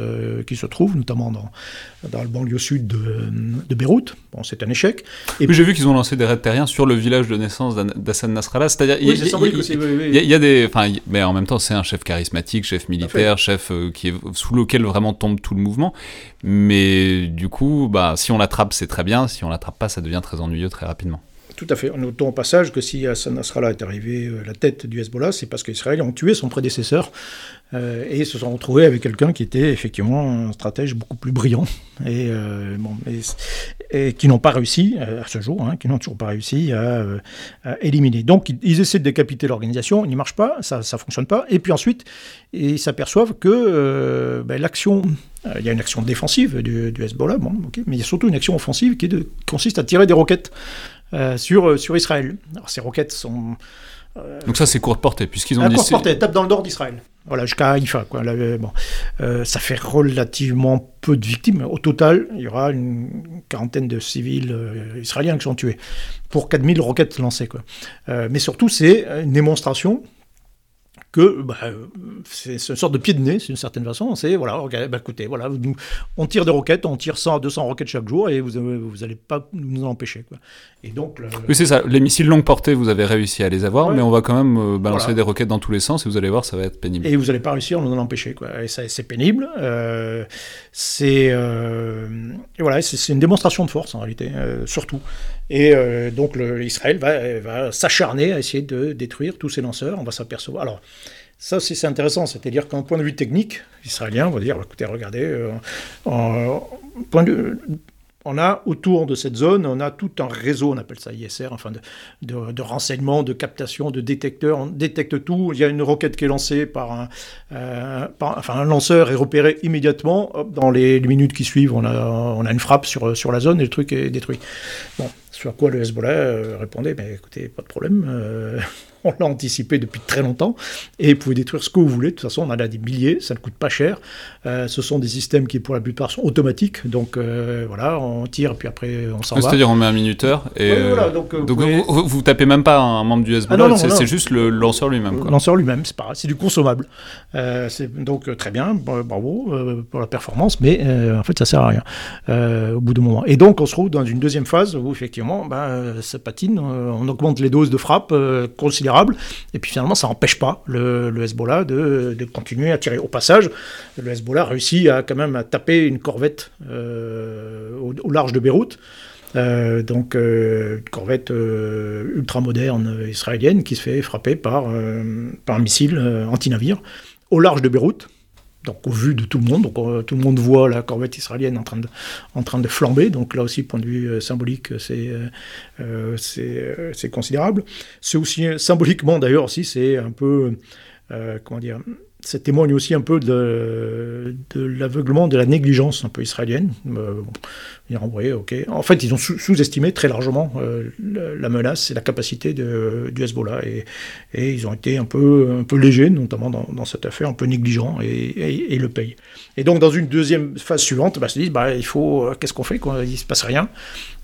qu'ils se trouvent, notamment dans le banlieue sud de, de Beyrouth. Bon, c'est un échec. Et puis j'ai vu qu'ils ont lancé des raids terriens sur le village de naissance d'Hassan Nasrallah. C'est-à-dire, il, y a des, enfin, mais en même temps, c'est un chef charismatique, chef militaire, chef euh, qui est sous lequel vraiment tombe tout le mouvement. Mais du coup, bah, si on l'attrape, c'est très bien. Si on l'attrape pas, ça devient très ennuyeux très rapidement. Tout à fait. Notons au passage que si Hassan Nasrallah est arrivé à la tête du Hezbollah, c'est parce qu'Israël ont tué son prédécesseur euh, et se sont retrouvés avec quelqu'un qui était effectivement un stratège beaucoup plus brillant et, euh, bon, et, qui n'ont pas réussi euh, à ce jour, hein, qui n'ont toujours pas réussi à, éliminer. Donc ils, essaient de décapiter l'organisation, il n'y marche pas, ça ne fonctionne pas, et puis ensuite ils s'aperçoivent que ben, l'action, il y a une action défensive du, Hezbollah, bon, mais il y a surtout une action offensive qui, consiste à tirer des roquettes sur, sur Israël. Alors ces roquettes sont donc ça, c'est courte portée, puisqu'ils ont dit... Courte portée, tape dans le nord d'Israël. Voilà, jusqu'à Haïfa. Quoi. bon. Euh, ça fait relativement peu de victimes. Au total, il y aura une quarantaine de civils euh, israéliens qui sont tués, pour 4000 roquettes lancées. Quoi. Euh, mais surtout, c'est une démonstration que bah, c'est une sorte de pied de nez, d'une certaine façon. C'est, voilà, bah, écoutez, voilà, on tire des roquettes, on tire 100 à 200 roquettes chaque jour et vous n'allez pas nous en empêcher. Quoi. Et donc, Oui, c'est ça. Les missiles longue portée, vous avez réussi à les avoir, mais on va quand même euh, balancer des roquettes dans tous les sens et vous allez voir, ça va être pénible. Et vous n'allez pas réussir à nous en empêcher. Quoi. Et ça, c'est pénible. Euh, c'est, euh, voilà, c'est, une démonstration de force en réalité, surtout. Et donc, Israël va, s'acharner à essayer de détruire tous ces lanceurs. On va s'apercevoir. Alors, ça c'est intéressant, c'est-à-dire qu'un point de vue technique, israélien, on va dire, écoutez, regardez, euh, point de, on a autour de cette zone, on a tout un réseau, on appelle ça ISR, enfin de, de, renseignements, de captation, de détecteurs. On détecte tout. Il y a une roquette qui est lancée par un, euh, lanceur est repéré immédiatement. dans les, minutes qui suivent, on a, une frappe sur, la zone et le truc est détruit. Bon, sur quoi le Hezbollah euh, répondait, mais écoutez, pas de problème. on l'a anticipé depuis très longtemps, et vous pouvez détruire ce que vous voulez. De toute façon, on en a des milliers, ça ne coûte pas cher. Euh, ce sont des systèmes qui, pour la plupart, sont automatiques. Donc euh, voilà, on tire, puis après, on s'en va. C'est-à-dire, on met un minuteur, et donc, vous, vous, tapez même pas un membre du Hezbollah, ah c'est juste le lanceur lui-même. Le lanceur lui-même, c'est c'est du consommable. donc très bien, bravo pour la performance, mais en fait, ça sert à rien au bout d'un moment. Et donc, on se trouve dans une deuxième phase où, effectivement, ben, ça patine, on augmente les doses de frappe considérablement et puis finalement, ça n'empêche pas le, Hezbollah de, continuer à tirer. Au passage, le Hezbollah réussit à quand même à taper une corvette euh, au, large de Beyrouth. Euh, donc euh, une corvette ultra moderne israélienne qui se fait frapper par, par un missile anti-navire au large de Beyrouth donc au vu de tout le monde, euh, tout le monde voit la corvette israélienne en train de, flamber, donc là aussi, point de vue euh, symbolique, c'est euh, c'est considérable. C'est aussi, symboliquement d'ailleurs aussi, c'est un peu, comment dire, ça témoigne aussi un peu de l'aveuglement, de la négligence un peu israélienne. Euh, ok. En fait, ils ont sous-estimé très largement euh, la, menace et la capacité de, du Hezbollah. Et, et, ils ont été un peu, un peu légers, notamment dans, dans cette affaire, un peu négligents, et, et, le payent. Et donc, dans une deuxième phase suivante, bah, ils se disent, bah, il faut, euh, qu'est-ce qu'on fait quoi? Il ne se passe rien.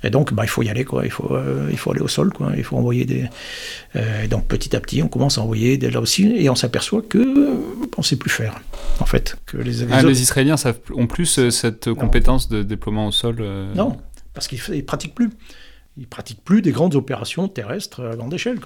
Et donc, bah, il faut y aller, quoi. Il faut, euh, il faut aller au sol, quoi. Il faut envoyer des. Et donc, petit à petit, on commence à envoyer des, là aussi, et on s'aperçoit que on ne sait plus faire, en fait. Que les, les, ah, les Israéliens ont plus cette compétence de déploiement au sol. Non, parce qu'ils ne pratiquent plus. Ils pratiquent plus des grandes opérations terrestres à grande échelle.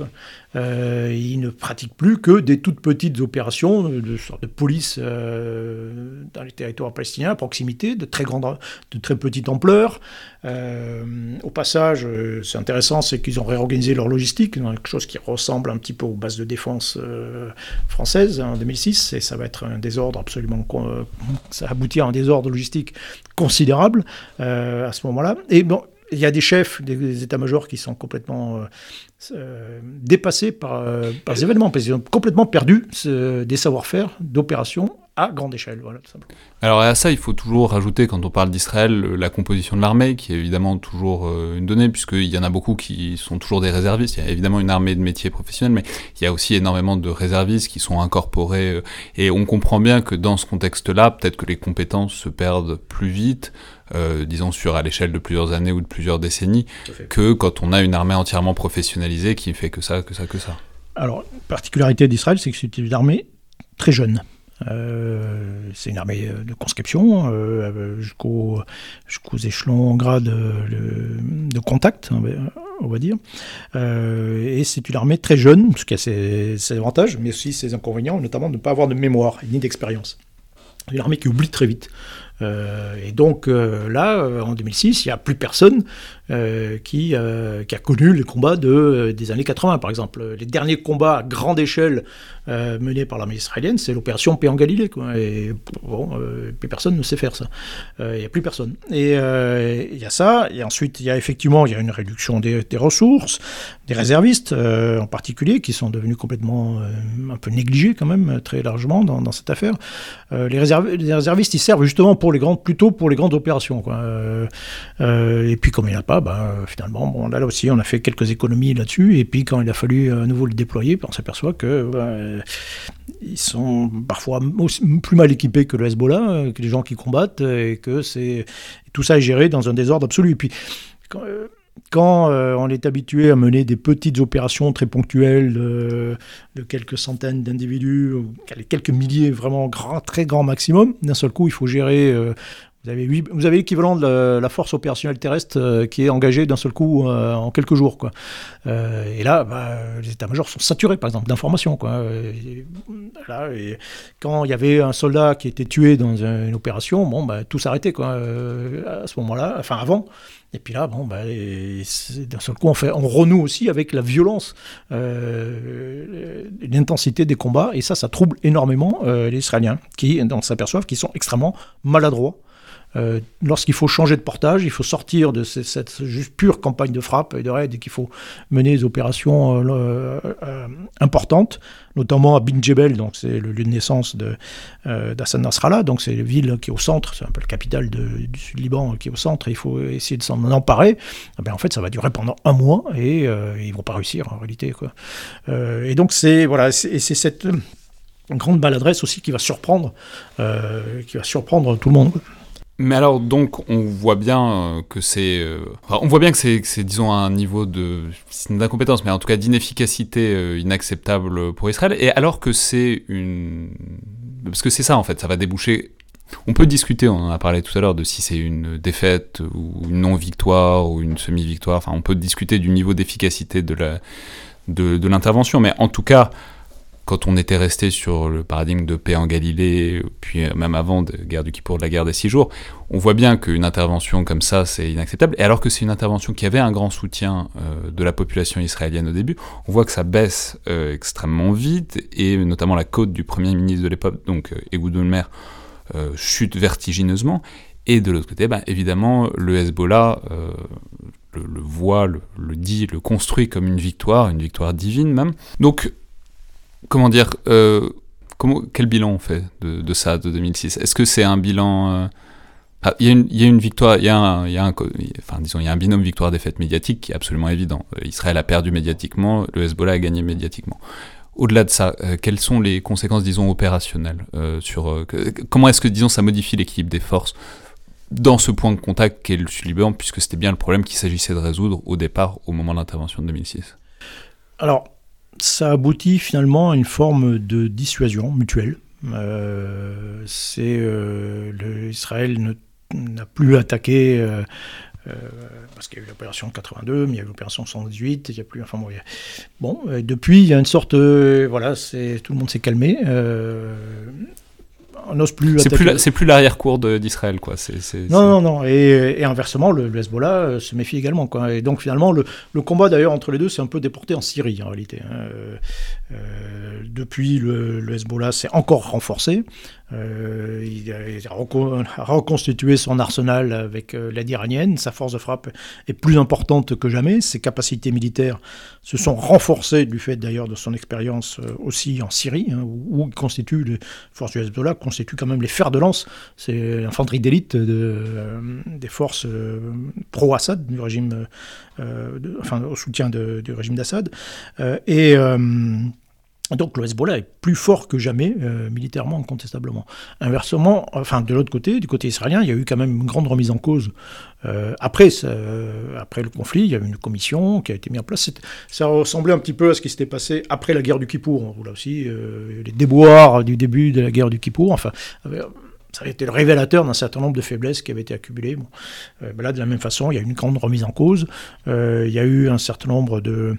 Euh, ils ne pratiquent plus que des toutes petites opérations de, police euh, dans les territoires palestiniens à proximité, de très, grande, de très petite ampleur. Euh, au passage, c'est intéressant, c'est qu'ils ont réorganisé leur logistique quelque chose qui ressemble un petit peu aux bases de défense françaises en 2006, et ça va être un désordre absolument... ça aboutir à un désordre logistique considérable à ce moment-là. Et bon, il y a des chefs des états-majors qui sont complètement euh, euh, dépassés par, euh, par ces événements, parce qu'ils ont complètement perdu des savoir-faire d'opération à grande échelle. Voilà, Alors à ça, il faut toujours rajouter, quand on parle d'Israël, la composition de l'armée, qui est évidemment toujours une donnée, puisqu'il y en a beaucoup qui sont toujours des réservistes. Il y a évidemment une armée de métiers professionnels, mais il y a aussi énormément de réservistes qui sont incorporés. et on comprend bien que dans ce contexte-là, peut-être que les compétences se perdent plus vite. Euh, disons sur à l'échelle de plusieurs années ou de plusieurs décennies, que quand on a une armée entièrement professionnalisée qui fait que ça, que ça, que ça. Alors, particularité d'Israël, c'est que c'est une armée très jeune. Euh, c'est une armée euh, de conscription jusqu'aux échelons grade de, contact, on va dire. et c'est une armée très jeune, ce qui a ses, ses, avantages, mais aussi ses inconvénients, notamment de ne pas avoir de mémoire ni d'expérience. Une armée qui oublie très vite. Euh, et donc euh, là, en 2006, il n'y a plus personne qui, qui a connu les combats de, des années 80, par exemple. Les derniers combats à grande échelle menés par l'armée israélienne, c'est l'opération Paix en Galilée. Et bon, plus personne ne sait faire ça. Il n'y a plus personne. Et il y a ça. Et ensuite, il y a effectivement y a une réduction des, ressources, des réservistes en particulier, qui sont devenus complètement un peu négligés quand même, très largement dans, cette affaire. les, réservistes, ils servent justement pour les grandes, plutôt pour les grandes opérations. Euh, euh, et puis comme il n'y en a pas, bah, finalement, bon, là, aussi, on a fait quelques économies là-dessus. Et puis quand il a fallu à nouveau le déployer, bah, on s'aperçoit que bah, ils sont parfois plus mal équipés que le Hezbollah, euh, que les gens qui combattent, et que c'est tout ça est géré dans un désordre absolu. Et puis quand, quand on est habitué à mener des petites opérations très ponctuelles de quelques centaines d'individus, quelques milliers, vraiment grand, très grand maximum, d'un seul coup, il faut gérer vous avez, avez l'équivalent de la, force opérationnelle terrestre euh, qui est engagée d'un seul coup euh, en quelques jours. Quoi. Euh, et là, bah, les états-majors sont saturés, par exemple, d'informations. Quoi. quand il y avait un soldat qui était tué dans une opération, bon, bah, tout s'arrêtait quoi, à ce moment-là, enfin avant. Et puis là, bon, bah, d'un seul coup, on, fait, on renoue aussi avec la violence, l'intensité des combats, et ça, ça trouble énormément les Israéliens, qui s'aperçoivent qu'ils sont extrêmement maladroits. Euh, lorsqu'il faut changer de portage, il faut sortir de cette, pure campagne de frappe et de raid et qu'il faut mener des opérations euh, euh, importantes, notamment à Bin Jebel, donc c'est le lieu de naissance d'Hassan Nasrallah, donc c'est la ville qui est au centre, c'est un peu le capital du sud Liban qui est au centre, et il faut essayer de s'en emparer. Eh en fait, ça va durer pendant un mois et ils vont pas réussir en réalité. Et donc c'est voilà, c'est cette grande maladresse aussi qui va surprendre, qui va surprendre tout le monde. Mais alors, donc, on voit bien euh, que c'est. Euh, on voit bien que c'est, disons, un niveau de. d'incompétence, mais en tout cas d'inefficacité euh, inacceptable pour Israël. Et alors que c'est une. Parce que c'est ça, en fait, ça va déboucher. On peut discuter, on en a parlé tout à l'heure, de si c'est une défaite ou une non-victoire ou une semi-victoire. Enfin, on peut discuter du niveau d'efficacité de, la, de, de l'intervention. Mais en tout cas, quand on était resté sur le paradigme de paix en Galilée, puis même avant de guerre du Kippour, de la guerre des six jours, on voit bien qu'une intervention comme ça, c'est inacceptable. Et alors que c'est une intervention qui avait un grand soutien euh, de la population israélienne au début, on voit que ça baisse euh, extrêmement vite, et notamment la côte du premier ministre de l'époque, donc euh, Ehud Olmert, chute vertigineusement. Et de l'autre côté, bah, évidemment, le Hezbollah le, voit, le, le, dit, le construit comme une victoire, une victoire divine même. Donc comment dire, euh, comment, quel bilan on fait de, ça, de 2006 Est-ce que c'est un bilan... Euh, ah, il y, a une victoire, il y a un, disons, il y a un binôme victoire-défaite médiatique qui est absolument évident. Euh, Israël a perdu médiatiquement, le Hezbollah a gagné médiatiquement. Au-delà de ça, quelles sont les conséquences, disons, opérationnelles sur comment est-ce que, disons, ça modifie l'équilibre des forces dans ce point de contact qu'est le Sud-Liban, puisque c'était bien le problème qu'il s'agissait de résoudre au départ, au moment de l'intervention de 2006 Alors, ça aboutit finalement à une forme de dissuasion mutuelle. Euh, c'est euh, Israël n'a plus attaqué euh, parce qu'il y a eu l'opération 82, mais il y a eu l'opération 118, il y a plus. Enfin bon, bon depuis il y a une sorte, voilà, tout le monde s'est calmé on n'ose plus. C'est plus, c'est plus l'arrière-cour d'Israël, quoi. non, non, non. Et, inversement, le, Hezbollah euh, se méfie également, quoi. Et donc finalement, le, combat d'ailleurs entre les deux, c'est un peu déporté en Syrie en réalité. Hein. Euh, euh, depuis, le, Hezbollah s'est encore renforcé. Euh, il, a, reconstitué son arsenal avec euh, l'aide iranienne. Sa force de frappe est plus importante que jamais. Ses capacités militaires se sont renforcées du fait d'ailleurs de son expérience euh, aussi en Syrie, hein, où, il constitue, les forces du Hezbollah constituent quand même les fers de lance. C'est l'infanterie d'élite des forces pro-Assad, du régime, enfin au soutien du régime d'Assad. et donc le Hezbollah est plus fort que jamais euh, militairement, incontestablement. Inversement, enfin de l'autre côté, du côté israélien, il y a eu quand même une grande remise en cause. Euh, après, après le conflit, il y a eu une commission qui a été mise en place. Ça ressemblait un petit peu à ce qui s'était passé après la guerre du Kippour. Là aussi, euh, les déboires du début de la guerre du Kippour. Enfin, ça a été le révélateur d'un certain nombre de faiblesses qui avaient été accumulées. Ben là, de la même façon, il y a eu une grande remise en cause. il y a eu un certain nombre de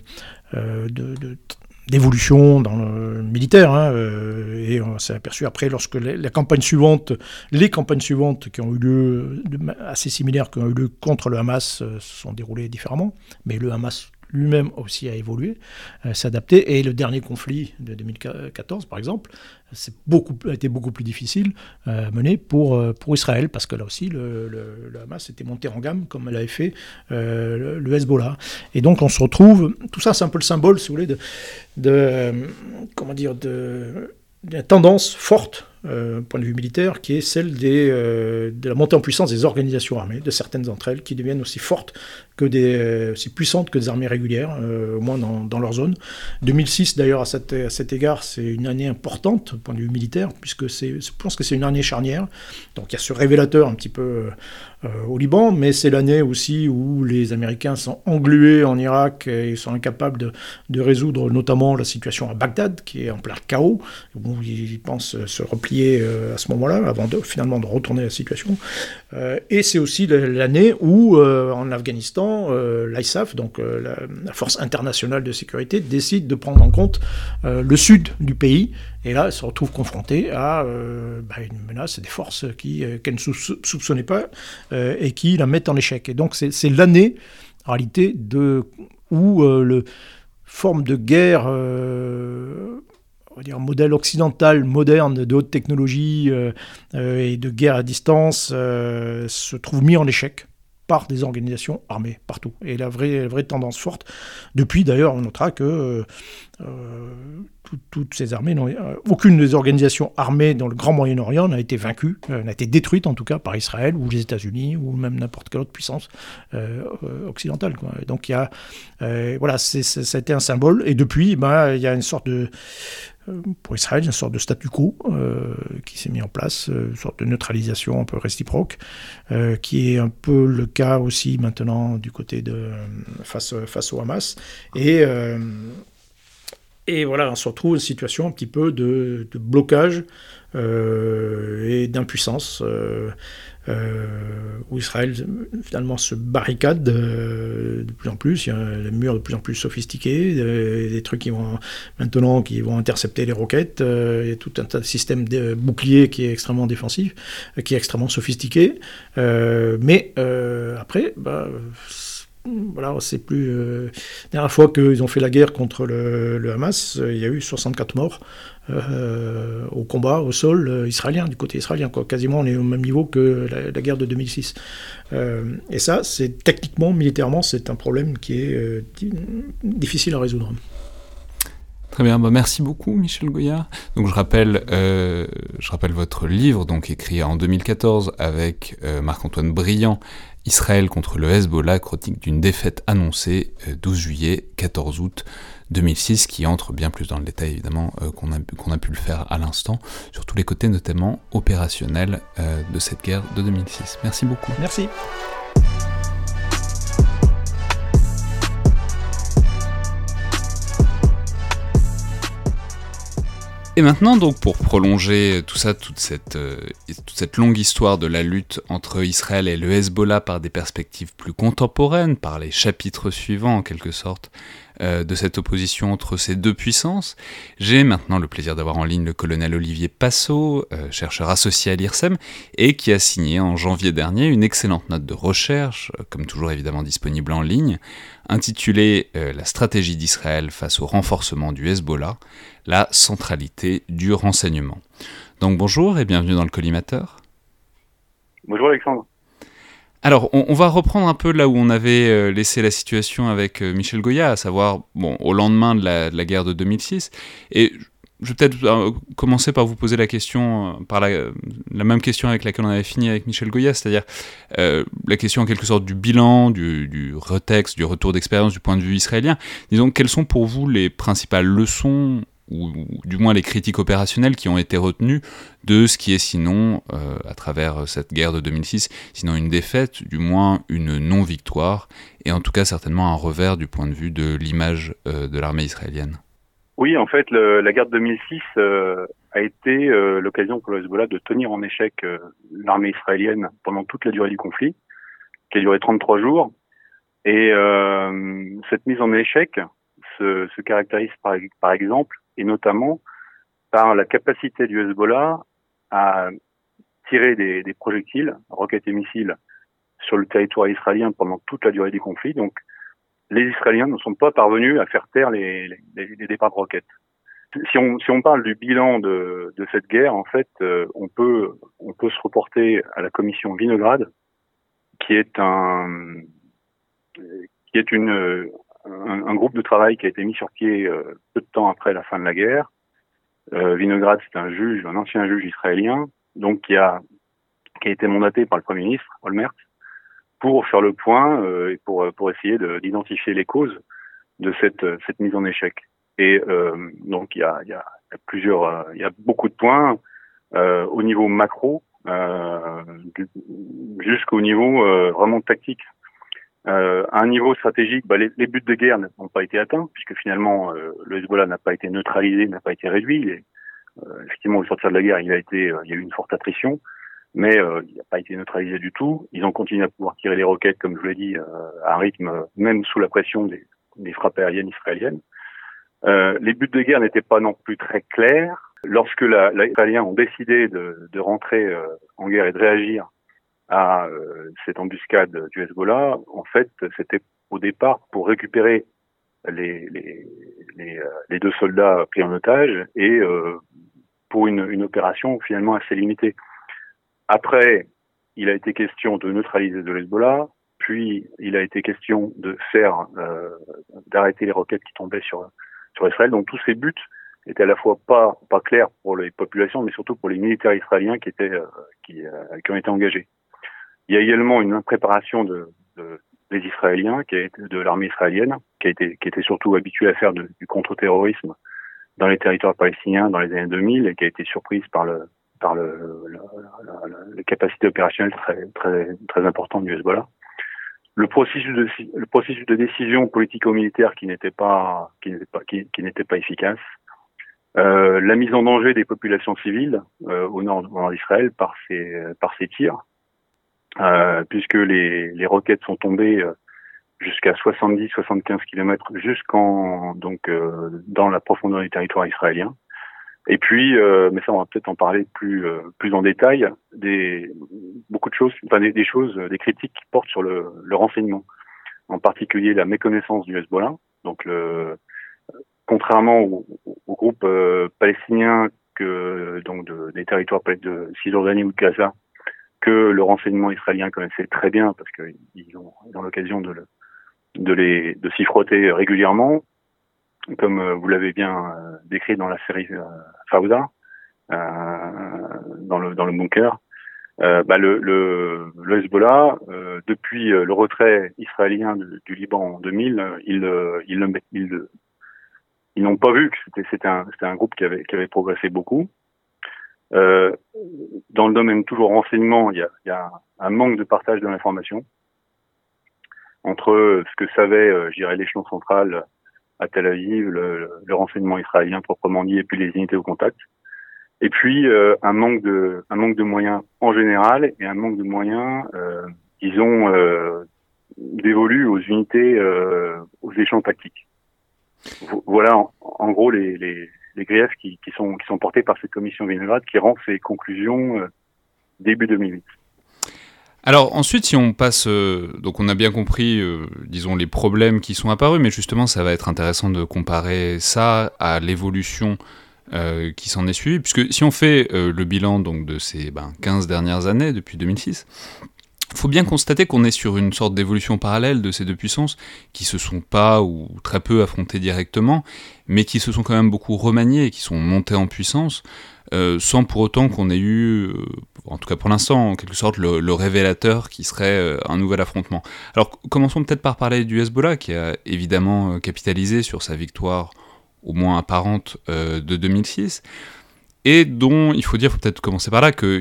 d'évolution dans le militaire. Hein, euh, et on s'est aperçu après, lorsque la campagne suivante, les campagnes suivantes qui ont eu lieu, assez similaires, qui ont eu lieu contre le Hamas, se sont déroulées différemment. Mais le Hamas lui-même aussi a évolué, euh, s'adapter. Et le dernier conflit de 2014, par exemple, c'est beaucoup, a été beaucoup plus difficile euh, à mener pour, euh, pour Israël, parce que là aussi, le, le, Hamas était monté en gamme, comme l'avait fait euh, le, Hezbollah. Et donc, on se retrouve, tout ça, c'est un peu le symbole, si vous voulez, de, de comment dire, de, de la tendance forte euh, point de vue militaire, qui est celle euh, de la montée en puissance des organisations armées, de certaines d'entre elles, qui deviennent aussi fortes que des, euh, aussi puissantes que des armées régulières, au moins dans, leur zone. 2006, d'ailleurs, à, à cet égard, c'est une année importante, point de vue militaire, puisque je pense que c'est une année charnière. Donc il y a ce révélateur un petit peu au Liban, mais c'est l'année aussi où les Américains sont englués en Irak et sont incapables de, de résoudre notamment la situation à Bagdad, qui est en plein chaos, ils pensent se replier euh, à ce moment-là, avant de, finalement de retourner la situation. Euh, et c'est aussi l'année où, euh, en Afghanistan, l'ISAF, donc la, Force internationale de sécurité, décide de prendre en compte le sud du pays. Et là, elle se retrouve confrontée à bah, une menace des forces qu'elle ne soupçonnait pas et qui la mettent en échec. Et donc, c'est l'année, en réalité, de, où le forme de guerre modèle occidental moderne de haute technologie euh, euh, et de guerre à distance euh, se trouve mis en échec par des organisations armées partout. Et la vraie, tendance forte, depuis d'ailleurs, on notera que toutes ces armées, aucune des organisations armées dans le Grand Moyen-Orient n'a été vaincue, n'a été détruite en tout cas par Israël ou les États-Unis ou même n'importe quelle autre puissance occidentale. Donc il y a, voilà, ça a été un symbole. Et depuis, ben, il y a une sorte de pour Israël, une sorte de statu quo euh, qui s'est mis en place, euh, une sorte de neutralisation un peu réciproque, qui est un peu le cas aussi maintenant du côté de face face au Hamas. Et et voilà, on se retrouve une situation un petit peu de blocage et d'impuissance. Euh, où Israël finalement se barricade de plus en plus. Il y a des murs de plus en plus sophistiqués, des, trucs qui vont maintenant qui vont intercepter les roquettes. Euh, il y a tout un système de bouclier qui est extrêmement défensif, qui est extrêmement sophistiqué. Euh, mais après, bah, voilà, c'est plus. la dernière fois qu'ils ont fait la guerre contre le Hamas, il y a eu 64 morts. Euh, au combat au sol euh, israélien, du côté israélien. Quasiment, on est au même niveau que la, guerre de 2006. Euh, et ça, c'est techniquement, militairement, c'est un problème qui est difficile à résoudre. Très bien, bah merci beaucoup Michel Goya. Donc je rappelle, je rappelle votre livre, donc écrit en 2014 avec Marc-Antoine Briand, Israël contre le Hezbollah, chronique d'une défaite annoncée 12 juillet, 14 août 2006 qui entre bien plus dans le détail évidemment euh, qu'on a, a, pu le faire à l'instant, sur tous les côtés notamment opérationnels euh, de cette guerre de 2006. Merci beaucoup. Merci. Et maintenant, donc, pour prolonger tout ça, toute cette, euh, toute cette longue histoire de la lutte entre Israël et le Hezbollah par des perspectives plus contemporaines, par les chapitres suivants en quelque sorte, euh, de cette opposition entre ces deux puissances. J'ai maintenant le plaisir d'avoir en ligne le colonel Olivier Passot, euh, chercheur associé à l'IRSEM, et qui a signé en janvier dernier une excellente note de recherche, euh, comme toujours évidemment disponible en ligne, intitulée La stratégie d'Israël face au renforcement du Hezbollah, la centralité du renseignement. Donc bonjour et bienvenue dans le collimateur. Bonjour Alexandre. Alors, on, va reprendre un peu là où on avait euh, laissé la situation avec euh, Michel Goya, à savoir bon, au lendemain de la, guerre de 2006. Et je vais peut-être euh, commencer par vous poser la question, par la, même question avec laquelle on avait fini avec Michel Goya, c'est-à-dire la question en quelque sorte du bilan, du, du retexte, du retour d'expérience du point de vue israélien. Disons, quelles sont pour vous les principales leçons ou, du moins les critiques opérationnelles qui ont été retenues de ce qui est sinon, euh, à travers cette guerre de 2006, sinon une défaite, du moins une non-victoire, et en tout cas certainement un revers du point de vue de l'image euh, de l'armée israélienne. Oui, en fait, la guerre de 2006 euh, a été l'occasion pour le Hezbollah de tenir en échec l'armée israélienne pendant toute la durée du conflit, qui a duré 33 jours. Et cette mise en échec, se, se caractérise par, par exemple, et notamment par la capacité du Hezbollah à tirer des, projectiles, roquettes et missiles, sur le territoire israélien pendant toute la durée du conflit. Donc, les Israéliens ne sont pas parvenus à faire taire les, départs de roquettes. Si on, parle du bilan de, cette guerre, en fait, euh, on peut se reporter à la commission Vinograd, qui est une un, un, groupe de travail qui a été mis sur pied euh, peu de temps après la fin de la guerre. Euh, Vinograd, c'est un juge, un ancien juge israélien, donc qui a qui a été mandaté par le premier ministre Olmert pour faire le point euh, et pour pour essayer d'identifier les causes de cette cette mise en échec. Et euh, donc il y a, il y a plusieurs, euh, il y a beaucoup de points euh, au niveau macro euh, jusqu'au niveau euh, vraiment tactique. Euh, à un niveau stratégique, bah, les, les, buts de guerre n'ont pas été atteints, puisque finalement euh, le Hezbollah n'a pas été neutralisé, n'a pas été réduit. Et, euh, effectivement, au sortir de la guerre, il a été, il y a eu une forte attrition mais euh, il n'a pas été neutralisé du tout. Ils ont continué à pouvoir tirer les roquettes, comme je vous l'ai dit, euh, à un rythme même sous la pression des, des frappes aériennes israéliennes. Euh, les buts de guerre n'étaient pas non plus très clairs. Lorsque les Israéliens ont décidé de, de rentrer euh, en guerre et de réagir à euh, cette embuscade du Hezbollah, en fait, c'était au départ pour récupérer les, les, les, les, deux soldats pris en otage et pour une, une opération finalement assez limitée. Après, il a été question de neutraliser de l'Hezbollah, puis il a été question de faire, euh, d'arrêter les roquettes qui tombaient sur sur Israël. Donc tous ces buts étaient à la fois pas pas clairs pour les populations, mais surtout pour les militaires israéliens qui étaient euh, qui, euh, qui ont été engagés. Il y a également une impréparation de, de des Israéliens, de l'armée israélienne, qui était surtout habituée à faire du contre-terrorisme dans les territoires palestiniens dans les années 2000 et qui a été surprise par le par le, opérationnelles très très importantes du Hezbollah. Le processus de le processus de décision politico-militaire qui n'était pas efficace. Euh, la mise en danger des populations civiles euh, au nord, d'Israël par ces tirs, puisque les les roquettes sont tombées euh, jusqu'à 70-75 km jusqu'en donc euh, dans la profondeur du territoire israélien. Et puis, euh, mais ça on va peut-être en parler plus euh, plus en détail, des beaucoup de choses, enfin des, des, choses, des critiques qui portent sur le, le, renseignement, en particulier la méconnaissance du Hezbollah. Donc, le, contrairement au, au groupe euh, palestinien que donc de, des territoires de Cisjordanie ou de Gaza, que le renseignement israélien connaissait très bien parce qu'ils ont, ils ont l'occasion de, le, de les de s'y frotter régulièrement comme euh, vous l'avez bien euh, décrit dans la série euh, Fauda, dans le dans le bunker. Bah le, le, le, Hezbollah, euh, depuis le retrait israélien du, du Liban en 2000, ils ils, ils, ils n'ont pas vu que c'était c'était un c'était un groupe qui avait qui avait progressé beaucoup. Euh, dans le domaine toujours renseignement, il y a, y a un manque de partage de l'information entre ce que savait, euh, je dirais, l'échelon central à Tel Aviv, le, le, renseignement israélien proprement dit, et puis les unités au contact. Et puis euh, un manque de un manque de moyens en général et un manque de moyens, euh, disons, euh, dévolus aux unités, euh, aux échelons tactiques. Voilà en, en gros les, les, les griefs qui, sont portés par cette commission Vinograd qui rend ses conclusions euh, début 2008. Alors ensuite, si on passe, euh, donc on a bien compris, euh, disons, les problèmes qui sont apparus, mais justement, ça va être intéressant de comparer ça à l'évolution qui s'en est suivie, puisque si on fait le bilan donc de ces ben, 15 dernières années, depuis 2006, il faut bien constater qu'on est sur une sorte d'évolution parallèle de ces deux puissances qui se sont pas ou très peu affrontées directement, mais qui se sont quand même beaucoup remaniées qui sont montées en puissance, euh, sans pour autant qu'on ait eu, euh, en tout cas pour l'instant, en quelque sorte, le, le révélateur qui serait euh, un nouvel affrontement. Alors commençons peut-être par parler du Hezbollah, qui a évidemment capitalisé sur sa victoire au moins apparente de 2006 et dont il faut dire, faut peut-être commencer par là, que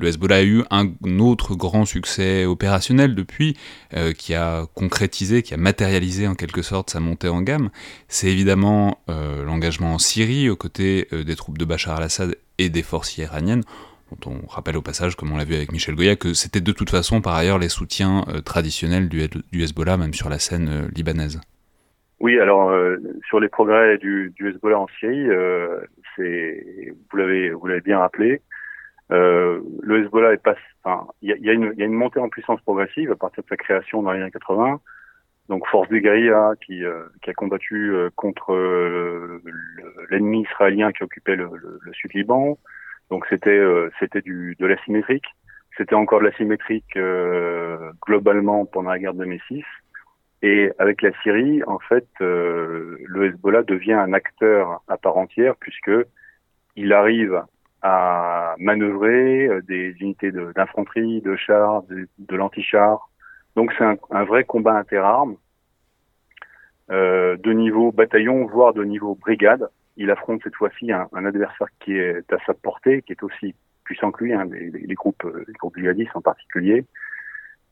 le Hezbollah a eu un autre grand succès opérationnel depuis, euh, qui a concrétisé, qui a matérialisé en quelque sorte sa montée en gamme. C'est évidemment euh, l'engagement en Syrie aux côtés euh, des troupes de Bachar al-Assad et des forces iraniennes, dont on rappelle au passage, comme on l'a vu avec Michel Goya, que c'était de toute façon par ailleurs les soutiens euh, traditionnels du, Hezbollah, même sur la scène euh, libanaise. Oui, alors sur les progrès du, du Hezbollah en Syrie, c'est vous l'avez vous l'avez bien rappelé. le Hezbollah est pas, enfin, il y a, y, a y a, une montée en puissance progressive à partir de sa création dans les années 80 donc force des guérillas qui, euh, qui a combattu euh, contre euh, l'ennemi israélien qui occupait le, le, sud Liban. Donc c'était c'était du de l'asymétrique. C'était encore de l'asymétrique globalement pendant la guerre de Messis. Et avec la Syrie, en fait, le Hezbollah devient un acteur à part entière puisque il arrive à manœuvrer des unités d'infanterie, de, chars, de, l'antichar, donc c'est un, vrai combat interarmes euh, de niveau bataillon, voire de niveau brigade. Il affronte cette fois-ci un, adversaire qui est à sa portée, qui est aussi puissant que lui, hein, les, groupes, les groupes djihadistes en particulier.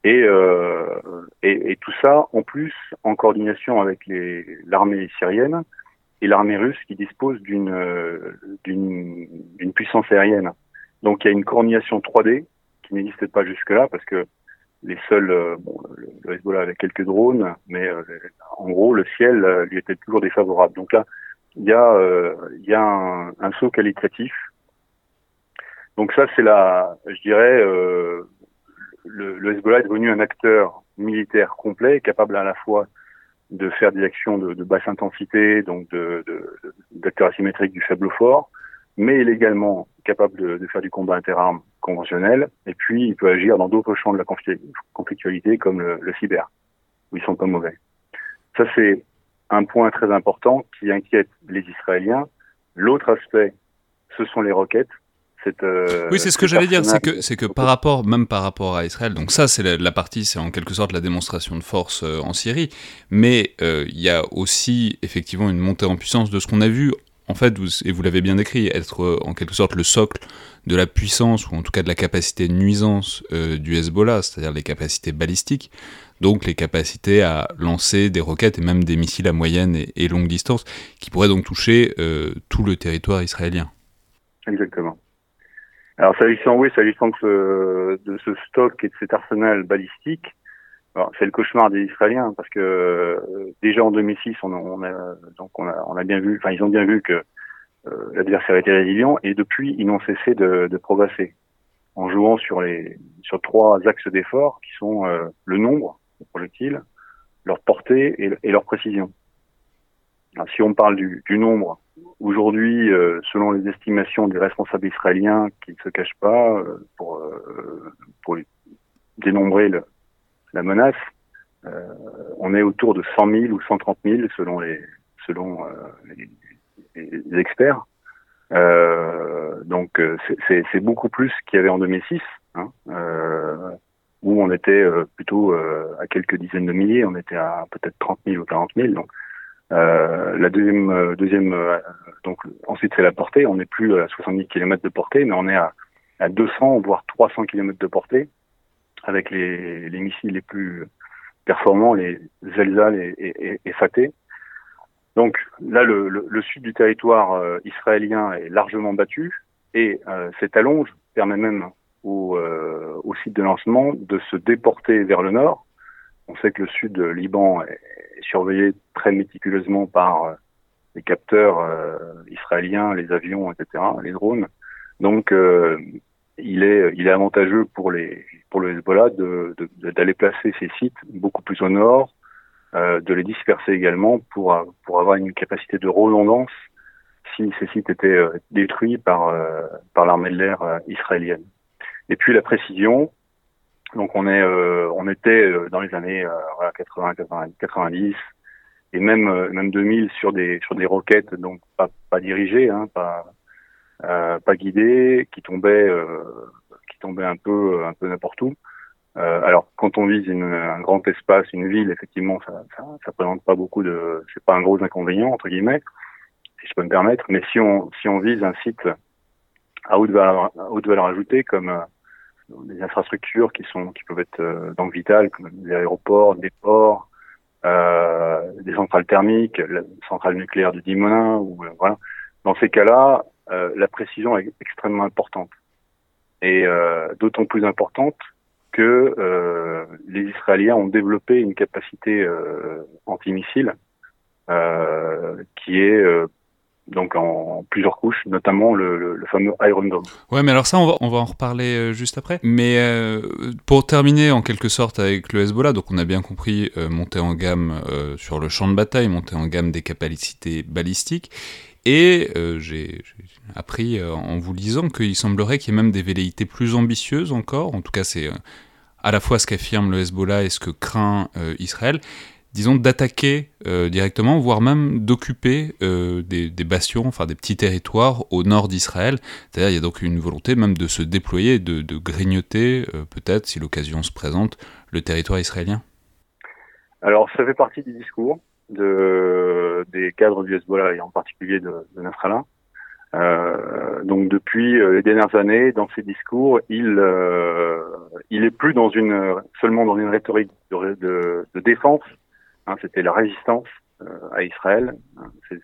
Et, euh, et, et, tout ça, en plus, en coordination avec l'armée syrienne et l'armée russe qui dispose d'une d'une puissance aérienne. Donc il y a une coordination 3D qui n'existait pas jusque-là parce que les seuls, euh, bon, le, Hezbollah avait quelques drones, mais euh, en gros, le ciel euh, lui était toujours défavorable. Donc là, il y a, il y a un, un, saut qualitatif. Donc ça, c'est la, je dirais, le, le, Hezbollah est devenu un acteur militaire complet, capable à la fois de faire des actions de, de basse intensité, donc d'acteurs asymétriques du faible au fort, mais il est également capable de, de faire du combat interarmes conventionnel, et puis il peut agir dans d'autres champs de la conflictualité comme le, le, cyber, où ils sont pas mauvais. Ça c'est un point très important qui inquiète les Israéliens. L'autre aspect, ce sont les roquettes. Euh, oui, c'est ce que j'allais dire, c'est que c'est que par rapport, même par rapport à Israël, donc ça c'est la, la, partie, c'est en quelque sorte la démonstration de force euh, en Syrie, mais euh, il y a aussi effectivement une montée en puissance de ce qu'on a vu en fait, et vous l'avez bien décrit, être en quelque sorte le socle de la puissance, ou en tout cas de la capacité de nuisance du Hezbollah, c'est-à-dire les capacités balistiques, donc les capacités à lancer des roquettes et même des missiles à moyenne et, longue distance, qui pourraient donc toucher tout le territoire israélien. Exactement. Alors s'agissant, oui, s'agissant de, de ce stock et de cet arsenal balistique, c'est le cauchemar des Israéliens parce que euh, déjà en 2006, on on a, donc on a, on a bien vu, enfin ils ont bien vu que euh, l'adversaire était résilient et depuis ils n'ont cessé de, de, progresser en jouant sur les sur trois axes d'effort qui sont euh, le nombre de projectiles, leur portée et leur précision. Si on parle du, du nombre, aujourd'hui, selon les estimations des responsables israéliens qui ne se cachent pas pour pour dénombrer le, la menace, euh, on est autour de 100 000 ou 130 000 selon les selon euh, les, les, experts. Euh, donc euh, c'est beaucoup plus qu'il y avait en 2006, hein, euh, où on était plutôt à quelques dizaines de milliers, on était à peut-être 30 000 ou 40 000. Donc la deuxième deuxième donc ensuite c'est la portée, on n'est plus à 70 km de portée, mais on est à, à 200 voire 300 km de portée avec les, les missiles les plus performants, les Zelzal et, et, et Fateh. Donc là, le, le, le, sud du territoire euh, israélien est largement battu et euh, cette allonge permet même au, euh, au, site de lancement de se déporter vers le nord. On sait que le sud Liban est, surveillé très méticuleusement par euh, les capteurs euh, israéliens, les avions, etc., les drones. Donc il est, il avantageux pour le Hezbollah d'aller placer ses sites beaucoup plus au nord, euh, de les disperser également pour, avoir une capacité de redondance si ces sites étaient euh, détruits par, euh, l'armée de l'air euh, israélienne. Et puis la précision, donc on est, on était dans les années 80, 90 et même même 2000 sur des sur des roquettes donc pas pas dirigées, hein, pas euh, pas guidé, qui tombait, euh, qui tombait un peu, un peu n'importe où. Euh, alors, quand on vise une, un grand espace, une ville, effectivement, ça, ça, ça présente pas beaucoup de, c'est pas un gros inconvénient entre guillemets, si je peux me permettre. Mais si on, si on vise un site à haute valeur, à haute valeur ajoutée, comme euh, des infrastructures qui sont, qui peuvent être euh, donc vitales, comme des aéroports, des ports, euh, des centrales thermiques, la centrale nucléaire de Dimona, ou voilà. Dans ces cas-là, euh, la précision est extrêmement importante. Et euh, d'autant plus importante que euh, les Israéliens ont développé une capacité antimissile qui est donc en plusieurs couches, notamment le, fameux Iron Dome. Ouais, mais alors ça, on va, en reparler euh, juste après. Mais euh, pour terminer en quelque sorte avec le Hezbollah, donc on a bien compris euh, monter en gamme sur le champ de bataille, monter en gamme des capacités balistiques. Et j'ai appris en vous lisant qu'il semblerait qu'il y ait même des velléités plus ambitieuses encore. En tout cas, c'est à la fois ce qu'affirme le Hezbollah et ce que craint Israël disons, d'attaquer euh, directement, voire même d'occuper euh, des, bastions, enfin des petits territoires au nord d'Israël. C'est-à-dire, il y a donc une volonté même de se déployer, de, de grignoter, euh, peut-être, si l'occasion se présente, le territoire israélien Alors, ça fait partie du discours de, des cadres du Hezbollah, et en particulier de, de Nasrallah. donc depuis les dernières années, dans ses discours, il il est plus dans une seulement dans une rhétorique de, de défense Hein, c'était la résistance euh, à Israël.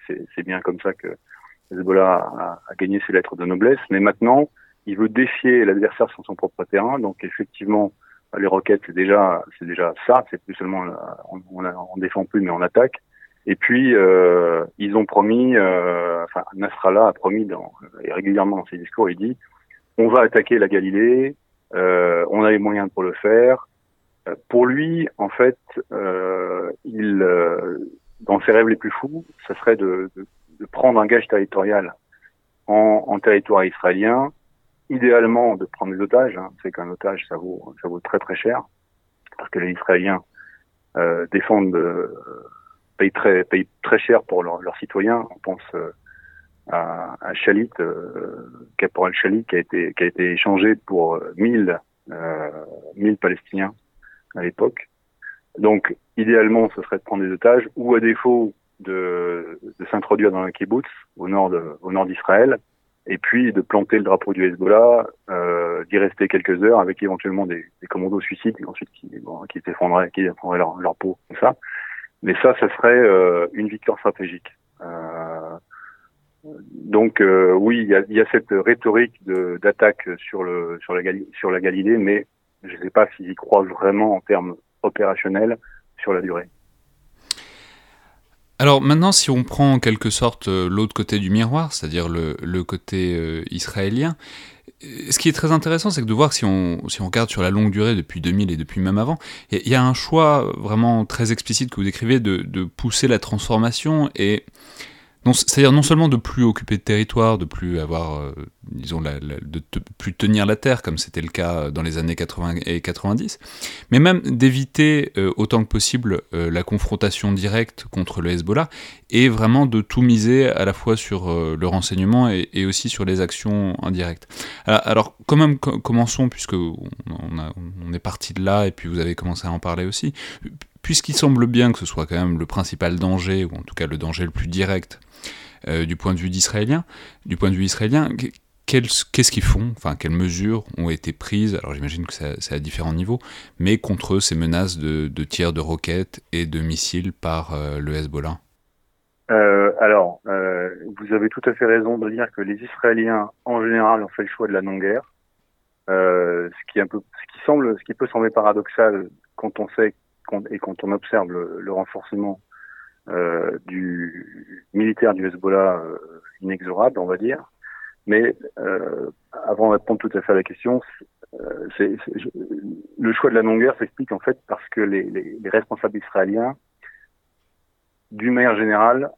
C'est bien comme ça que Hezbollah a, a, gagné ses lettres de noblesse. Mais maintenant, il veut défier l'adversaire sur son propre terrain. Donc effectivement, les roquettes, c'est déjà, c'est déjà ça. C'est plus seulement on, on, on, défend plus, mais on attaque. Et puis euh, ils ont promis, euh, enfin Nasrallah a promis dans, et régulièrement dans ses discours, il dit on va attaquer la Galilée, euh, on a les moyens pour le faire, pour lui, en fait, euh, il, euh, dans ses rêves les plus fous, ce serait de, prendre un gage territorial en, territoire israélien, idéalement de prendre des otages. Hein. C'est qu'un otage, ça vaut, ça vaut très très cher, parce que les Israéliens euh, défendent, euh, payent très, payent très cher pour leurs citoyens. On pense euh, à, à Chalit, caporal Chalit, qui a été qui a été échangé pour 1000 1000 Palestiniens à l'époque. Donc, idéalement, ce serait de prendre des otages, ou à défaut de, s'introduire dans un kibbutz au nord d'Israël, et puis de planter le drapeau du Hezbollah, euh, d'y rester quelques heures avec éventuellement des, commandos suicides ensuite qui, bon, effondreraient leur, peau, comme ça. Mais ça, ça serait euh, une victoire stratégique. Euh, donc oui, il y a, cette rhétorique d'attaque sur la Galilée, mais je ne sais pas s'ils y croient vraiment en termes opérationnels sur la durée. Alors maintenant, si on prend en quelque sorte euh, l'autre côté du miroir, c'est-à-dire le, côté euh, israélien, euh, ce qui est très intéressant, c'est que de voir si on, si on regarde sur la longue durée depuis 2000 et depuis même avant, il y, a un choix vraiment très explicite que vous décrivez de, de pousser la transformation et c'est-à-dire non seulement de plus occuper de territoire, de plus avoir, euh, disons, la, de plus tenir la terre, comme c'était le cas dans les années 80 et 90, mais même d'éviter euh, autant que possible euh, la confrontation directe contre le Hezbollah, et vraiment de tout miser à la fois sur le renseignement et, aussi sur les actions indirectes. Alors, alors quand même, commençons, puisque on, a, on est parti de là, et puis vous avez commencé à en parler aussi, puisqu'il semble bien que ce soit quand même le principal danger, ou en tout cas le danger le plus direct euh, du point de vue du point de vue israélien, qu'est-ce qu'ils font? Enfin, quelles mesures ont été prises? Alors, j'imagine que c'est à différents niveaux, mais contre ces menaces de, de tirs de roquettes et de missiles par euh, le Hezbollah? Euh, alors, vous avez tout à fait raison de dire que les Israéliens, en général, ont fait le choix de la non-guerre, ce qui semble, ce qui peut sembler paradoxal quand on sait et quand on observe le renforcement euh, du militaire du Hezbollah euh, inexorable, on va dire. Mais euh, avant de répondre tout à fait à la question, euh, c'est, le choix de la non-guerre s'explique en fait parce que les, les, les responsables israéliens, d'une manière générale,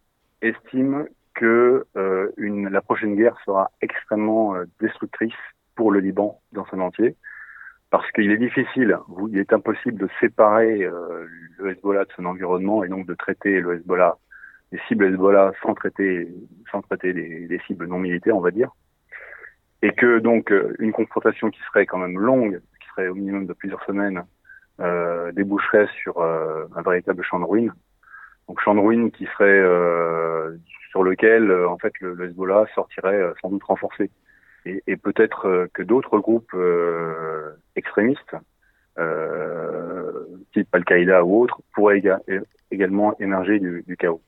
estiment que euh, une, la prochaine guerre sera extrêmement destructrice pour le Liban dans son entier parce qu'il est difficile, il est impossible de séparer euh, le Hezbollah de son environnement et donc de traiter le Hezbollah, les cibles Hezbollah sans traiter, sans traiter des cibles non militaires, on va dire. Et que donc euh, une confrontation qui serait quand même longue, qui serait au minimum de plusieurs semaines, euh, déboucherait sur euh, un véritable champ de ruines. Donc champ de ruines qui serait euh, sur lequel en fait le, le Hezbollah sortirait sans doute renforcé et, et peut-être euh, que d'autres groupes euh, extrémistes, euh, type Al-Qaïda ou autres, pourraient également émerger du, du chaos.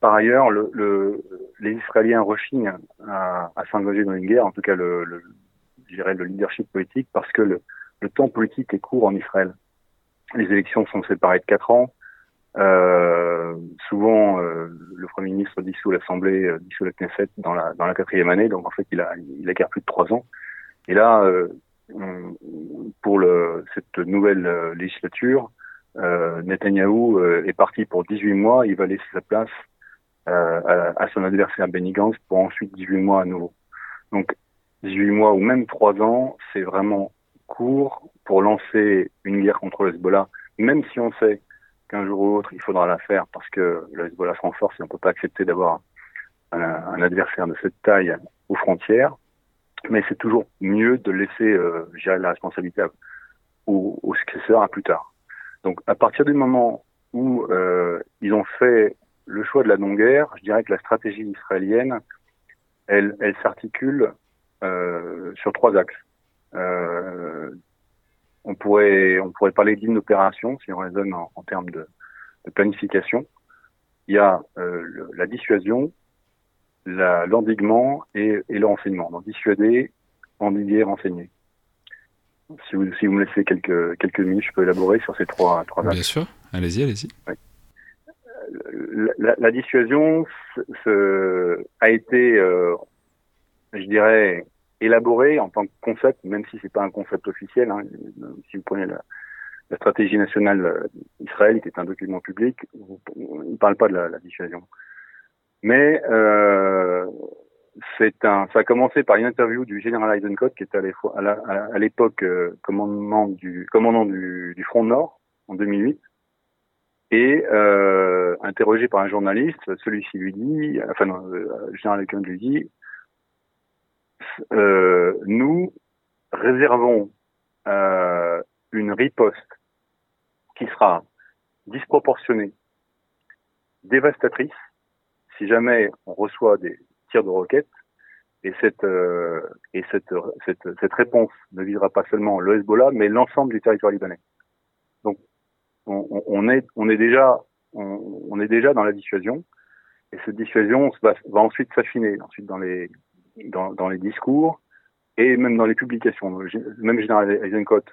Par ailleurs, le, le, les Israéliens rechignent à, à s'engager dans une guerre, en tout cas le, le, le leadership politique, parce que le, le temps politique est court en Israël. Les élections sont séparées de quatre ans. Euh, souvent, euh, le Premier ministre dissout l'Assemblée, euh, dissout la Knesset dans la, dans la quatrième année, donc en fait, il a, il a guère plus de trois ans. Et là, pour le, cette nouvelle législature, euh, Netanyahou est parti pour 18 mois, il va laisser sa place à, à, son adversaire Benny Gantz pour ensuite 18 mois à nouveau. Donc 18 mois ou même 3 ans, c'est vraiment court pour lancer une guerre contre le Hezbollah, même si on sait qu'un jour ou autre, il faudra la faire parce que le Hezbollah se renforce et on ne peut pas accepter d'avoir un, adversaire de cette taille aux frontières. Mais c'est toujours mieux de laisser euh, la responsabilité aux, aux successeurs à plus tard. Donc à partir du moment où euh, ils ont fait le choix de la non-guerre, je dirais que la stratégie israélienne, elle, elle s'articule euh, sur trois axes. Euh, on pourrait on pourrait parler d'inopération si on raisonne en, en termes de, de, planification. Il y a euh, la dissuasion, l'endiguement et, et, le renseignement. Donc dissuader, endiguer, renseigner. Si vous, si vous me laissez quelques, quelques minutes, je peux élaborer sur ces trois, trois Bien sûr, allez-y, allez-y. Oui. La, la, dissuasion ce, a été, euh, je dirais, élaboré en tant que concept, même si c'est pas un concept officiel. Hein. Si vous prenez la, stratégie nationale d'Israël, qui est un document public, on ne parle pas de la, la dissuasion. Mais euh, ça a commencé par une interview du général Eisenkot, qui était à l'époque euh, commandant du Front Nord en 2008, et euh, interrogé par un journaliste, celui-ci lui dit, enfin euh, le général Eisenkot lui dit, euh, nous réservons euh, une riposte qui sera disproportionnée, dévastatrice, si jamais on reçoit des tirs de roquettes, et cette euh, et cette, cette, réponse ne visera pas seulement le Hezbollah, mais l'ensemble du territoire libanais. Donc on, est on est déjà on, est déjà dans la dissuasion, et cette dissuasion va, va ensuite s'affiner ensuite dans les dans, dans, les discours et même dans les publications. Même général Eisenkot,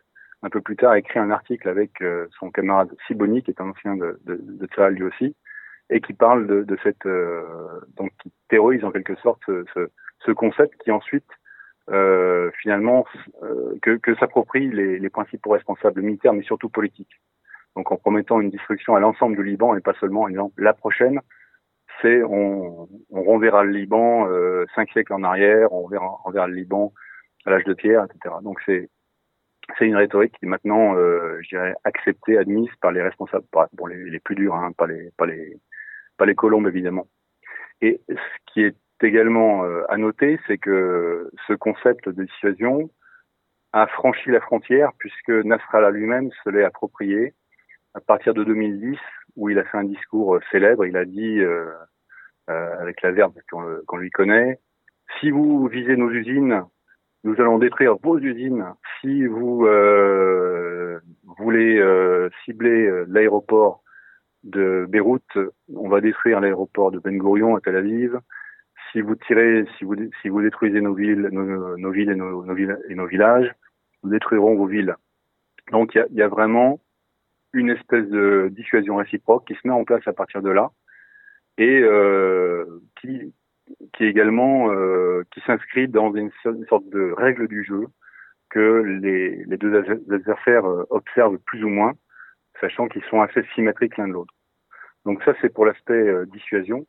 un peu plus tard, a écrit un article avec euh, son camarade Siboni, qui est un ancien de, de, de lui aussi, et qui parle de, de cette euh, donc qui terrorise en quelque sorte ce, ce, ce concept qui ensuite euh, finalement euh, que, que s'approprient les, les principaux responsables militaires, mais surtout politiques. Donc en promettant une destruction à l'ensemble du Liban et pas seulement en disant la prochaine, c'est on, on, renverra le Liban euh, cinq siècles en arrière, on verra, on le Liban à l'âge de pierre, etc. Donc c'est c'est une rhétorique qui est maintenant, euh, je dirais, acceptée, admise par les responsables, bon les, les plus durs, hein, pas les pas les pas les colombes évidemment. Et ce qui est également euh, à noter, c'est que ce concept de dissuasion a franchi la frontière puisque Nasrallah lui-même se l'est approprié à partir de 2010 où il a fait un discours célèbre. Il a dit euh, euh, avec la verbe qu'on lui connaît. Si vous visez nos usines, nous allons détruire vos usines. Si vous euh, voulez euh, cibler euh, l'aéroport de Beyrouth, on va détruire l'aéroport de Ben Gurion à Tel Aviv. Si vous tirez, si vous détruisez nos villes, nos, villes et nos, villages, nous détruirons vos villes. Donc il y a, vraiment une espèce de dissuasion réciproque qui se met en place à partir de là et euh, qui, qui également euh, qui s'inscrit dans une, sorte de règle du jeu que les, les deux adversaires euh, observent plus ou moins, sachant qu'ils sont assez symétriques l'un de l'autre. Donc ça, c'est pour l'aspect euh, dissuasion.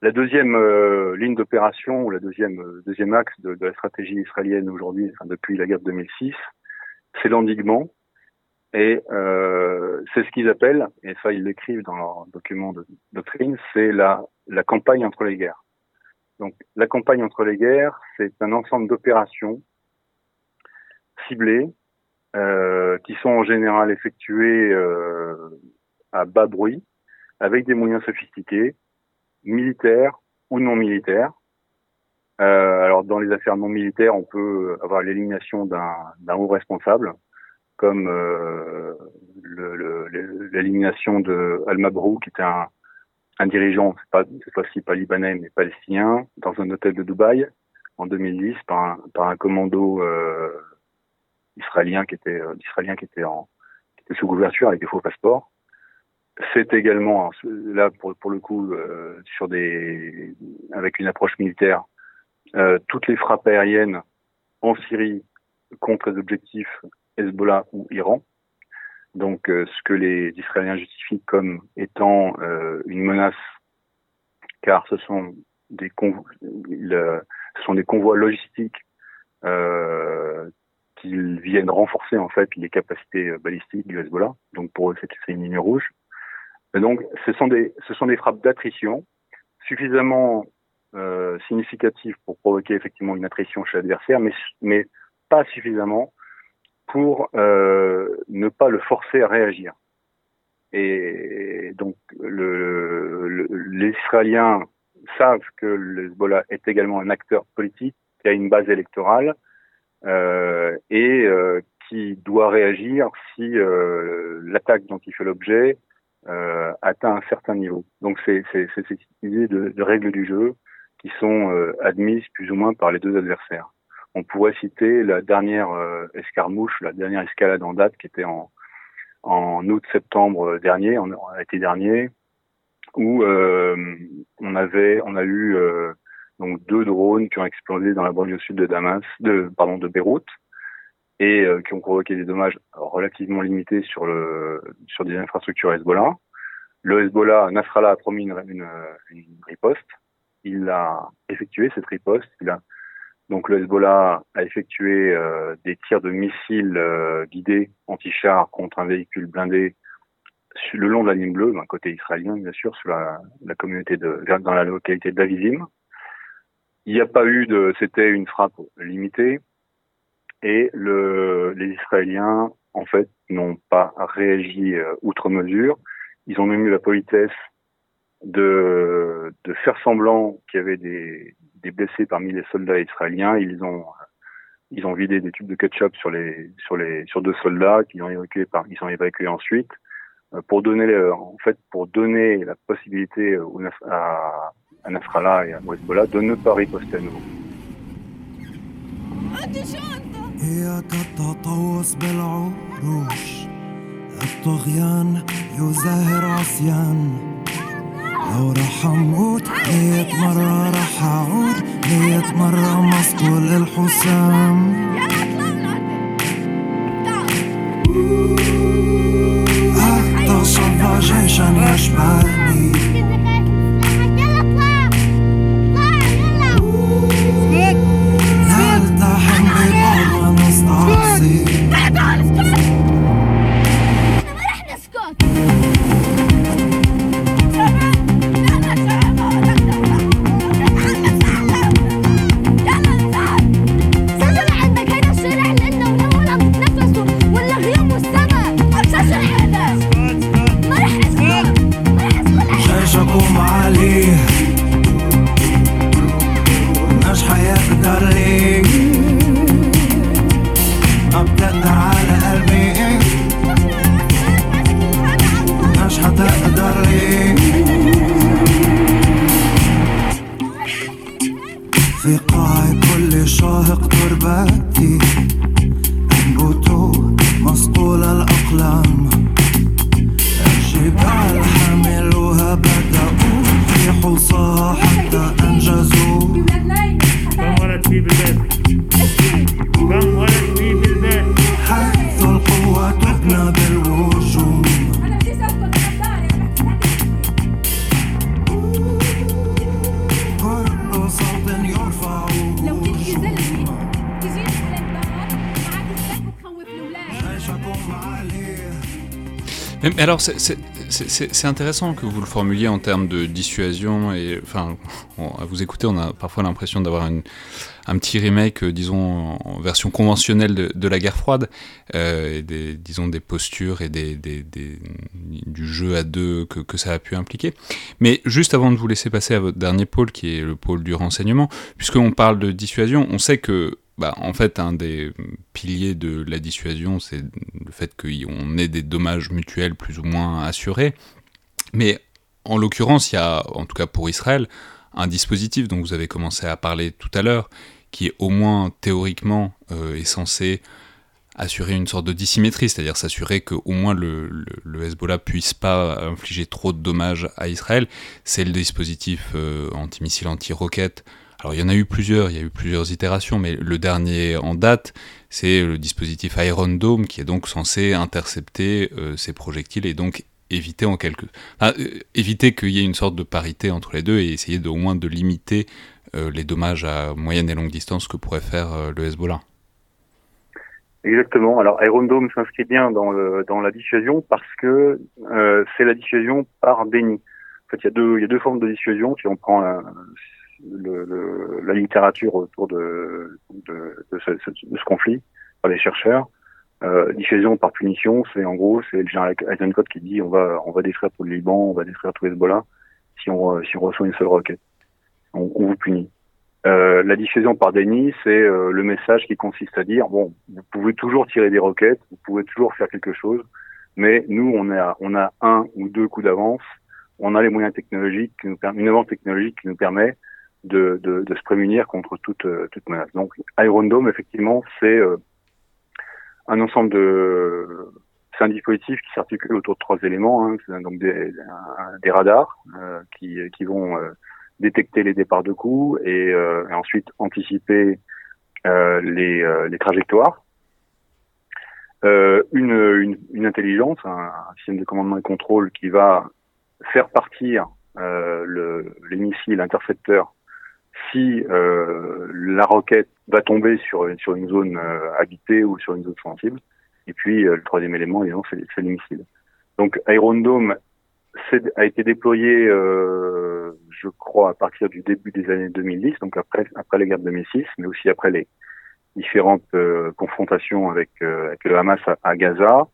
La deuxième euh, ligne d'opération, ou la deuxième, euh, deuxième axe de, de, la stratégie israélienne aujourd'hui, enfin, depuis la guerre de 2006, c'est l'endiguement. Et euh, c'est ce qu'ils appellent, et ça ils l'écrivent dans leur document de doctrine, c'est la, la campagne entre les guerres. Donc la campagne entre les guerres, c'est un ensemble d'opérations ciblées euh, qui sont en général effectuées euh, à bas bruit, avec des moyens sophistiqués, militaires ou non militaires. Euh, alors dans les affaires non militaires, on peut avoir l'élimination d'un haut responsable, comme euh, l'élimination de Al-Mabrou, qui était un, un dirigeant, pas, cette fois-ci pas libanais, mais palestinien, dans un hôtel de Dubaï en 2010 par un, par un commando euh, israélien qui était euh, israélien qui était en qui était sous couverture avec des faux passeports. c'est également là pour pour le coup euh, sur des avec une approche militaire euh, toutes les frappes aériennes en Syrie contre les objectifs Hezbollah ou Iran. Donc euh, ce que les Israéliens justifient comme étant une menace car ce sont des convois, logistiques euh, qui viennent renforcer en fait les capacités balistiques du Hezbollah. Donc pour eux c'est une ligne rouge. Donc, ce sont des, frappes d'attrition suffisamment euh, significatives pour provoquer effectivement une attrition chez l'adversaire, mais pas suffisamment pour euh, ne pas le forcer à réagir. Et donc, le, les Israéliens savent que le Hezbollah est également un acteur politique qui a une base électorale euh, et euh, qui doit réagir si euh, l'attaque dont il fait l'objet euh, atteint un certain niveau. Donc c'est cette idée de, de, règles du jeu qui sont euh, admises plus ou moins par les deux adversaires. On pourrait citer la dernière euh, escarmouche, la dernière escalade en date qui était en, août-septembre dernier, en, été dernier, où euh, on avait, on a eu donc deux drones qui ont explosé dans la banlieue sud de Damas, de pardon de Beyrouth, et euh, qui ont provoqué des dommages relativement limités sur le sur des infrastructures Hezbollah. Le Hezbollah, Nasrallah a promis une, une, une riposte. Il a effectué cette riposte. Il a donc le Hezbollah a effectué euh, des tirs de missiles euh, guidés anti-chars contre un véhicule blindé le long de la ligne bleue, d'un côté israélien bien sûr, sur la, la communauté de dans la localité d'Avizim. Il n'y a pas eu de, c'était une frappe limitée et le, les Israéliens, en fait, n'ont pas réagi euh, outre mesure. Ils ont même eu la politesse de, de faire semblant qu'il y avait des, des blessés parmi les soldats israéliens. Ils ont ils ont vidé des tubes de ketchup sur les sur les sur deux soldats qui ont évacué par ils sont évacués ensuite euh, pour donner en fait pour donner la possibilité à, à Nasrallah et à Hezbollah de ne pas riposter à nouveau. لو رح أموت مية مرة رح أعود. مية مرة مسطول الحسام حتى صفى جيشا يشبهني. Alors, c'est intéressant que vous le formuliez en termes de dissuasion. Et, enfin, à vous écouter, on a parfois l'impression d'avoir un petit remake, euh, disons, en version conventionnelle de, la guerre froide, euh, et des, disons, des postures et des, du jeu à deux que, que, ça a pu impliquer. Mais juste avant de vous laisser passer à votre dernier pôle, qui est le pôle du renseignement, puisqu'on parle de dissuasion, on sait que bah, en fait, un des piliers de la dissuasion, c'est le fait qu'on ait des dommages mutuels plus ou moins assurés. Mais en l'occurrence, il y a, en tout cas pour Israël, un dispositif dont vous avez commencé à parler tout à l'heure, qui au moins théoriquement euh, est censé assurer une sorte de dissymétrie, c'est-à-dire s'assurer qu'au moins le, le, Hezbollah puisse pas infliger trop de dommages à Israël, c'est le dispositif euh, antimissile, anti-roquette. Alors il y en a eu plusieurs, il y a eu plusieurs itérations, mais le dernier en date, c'est le dispositif Iron Dome qui est donc censé intercepter euh, ces projectiles et donc éviter en quelque euh, éviter qu'il y ait une sorte de parité entre les deux et essayer au moins de limiter les dommages à moyenne et longue distance que pourrait faire le Hezbollah. Exactement. Alors Iron Dome s'inscrit bien dans, le, dans la dissuasion parce que euh, c'est la dissuasion par déni. En fait, il y a deux, il y a deux formes de dissuasion. Si on prend la, le, le, la littérature autour de, de, de, ce, de, ce, conflit par les chercheurs, euh, dissuasion par punition, c'est en gros, c'est le général Eisenkot qui dit on va, on va détruire tout le Liban, on va détruire tout Hezbollah si on, si on reçoit une seule roquette. On, on vous punit. Euh, la dissuasion par déni, c'est euh, le message qui consiste à dire bon, vous pouvez toujours tirer des roquettes, vous pouvez toujours faire quelque chose, mais nous, on a, on a un ou deux coups d'avance, on a les moyens technologiques, qui nous une avance technologique qui nous permet de, de, de se prémunir contre toute, euh, toute menace. Donc, Iron Dome, effectivement, c'est un ensemble de c'est un dispositif qui s'articule autour de trois éléments, hein, donc des, des radars qui, qui vont détecter les départs de coups et, euh, et ensuite anticiper euh, les, euh, les, trajectoires. Une, une, une, intelligence, un, un, système de commandement et contrôle qui va faire partir le, les missiles intercepteurs si euh, la roquette va tomber sur, sur une zone euh, habitée ou sur une zone sensible. Et puis le troisième élément, évidemment, c'est les missiles. Donc Iron Dome a été déployé, euh, je crois, à partir du début des années 2010, donc après, après les guerres de 2006, mais aussi après les différentes euh, confrontations avec, euh, avec, le Hamas à, Gaza.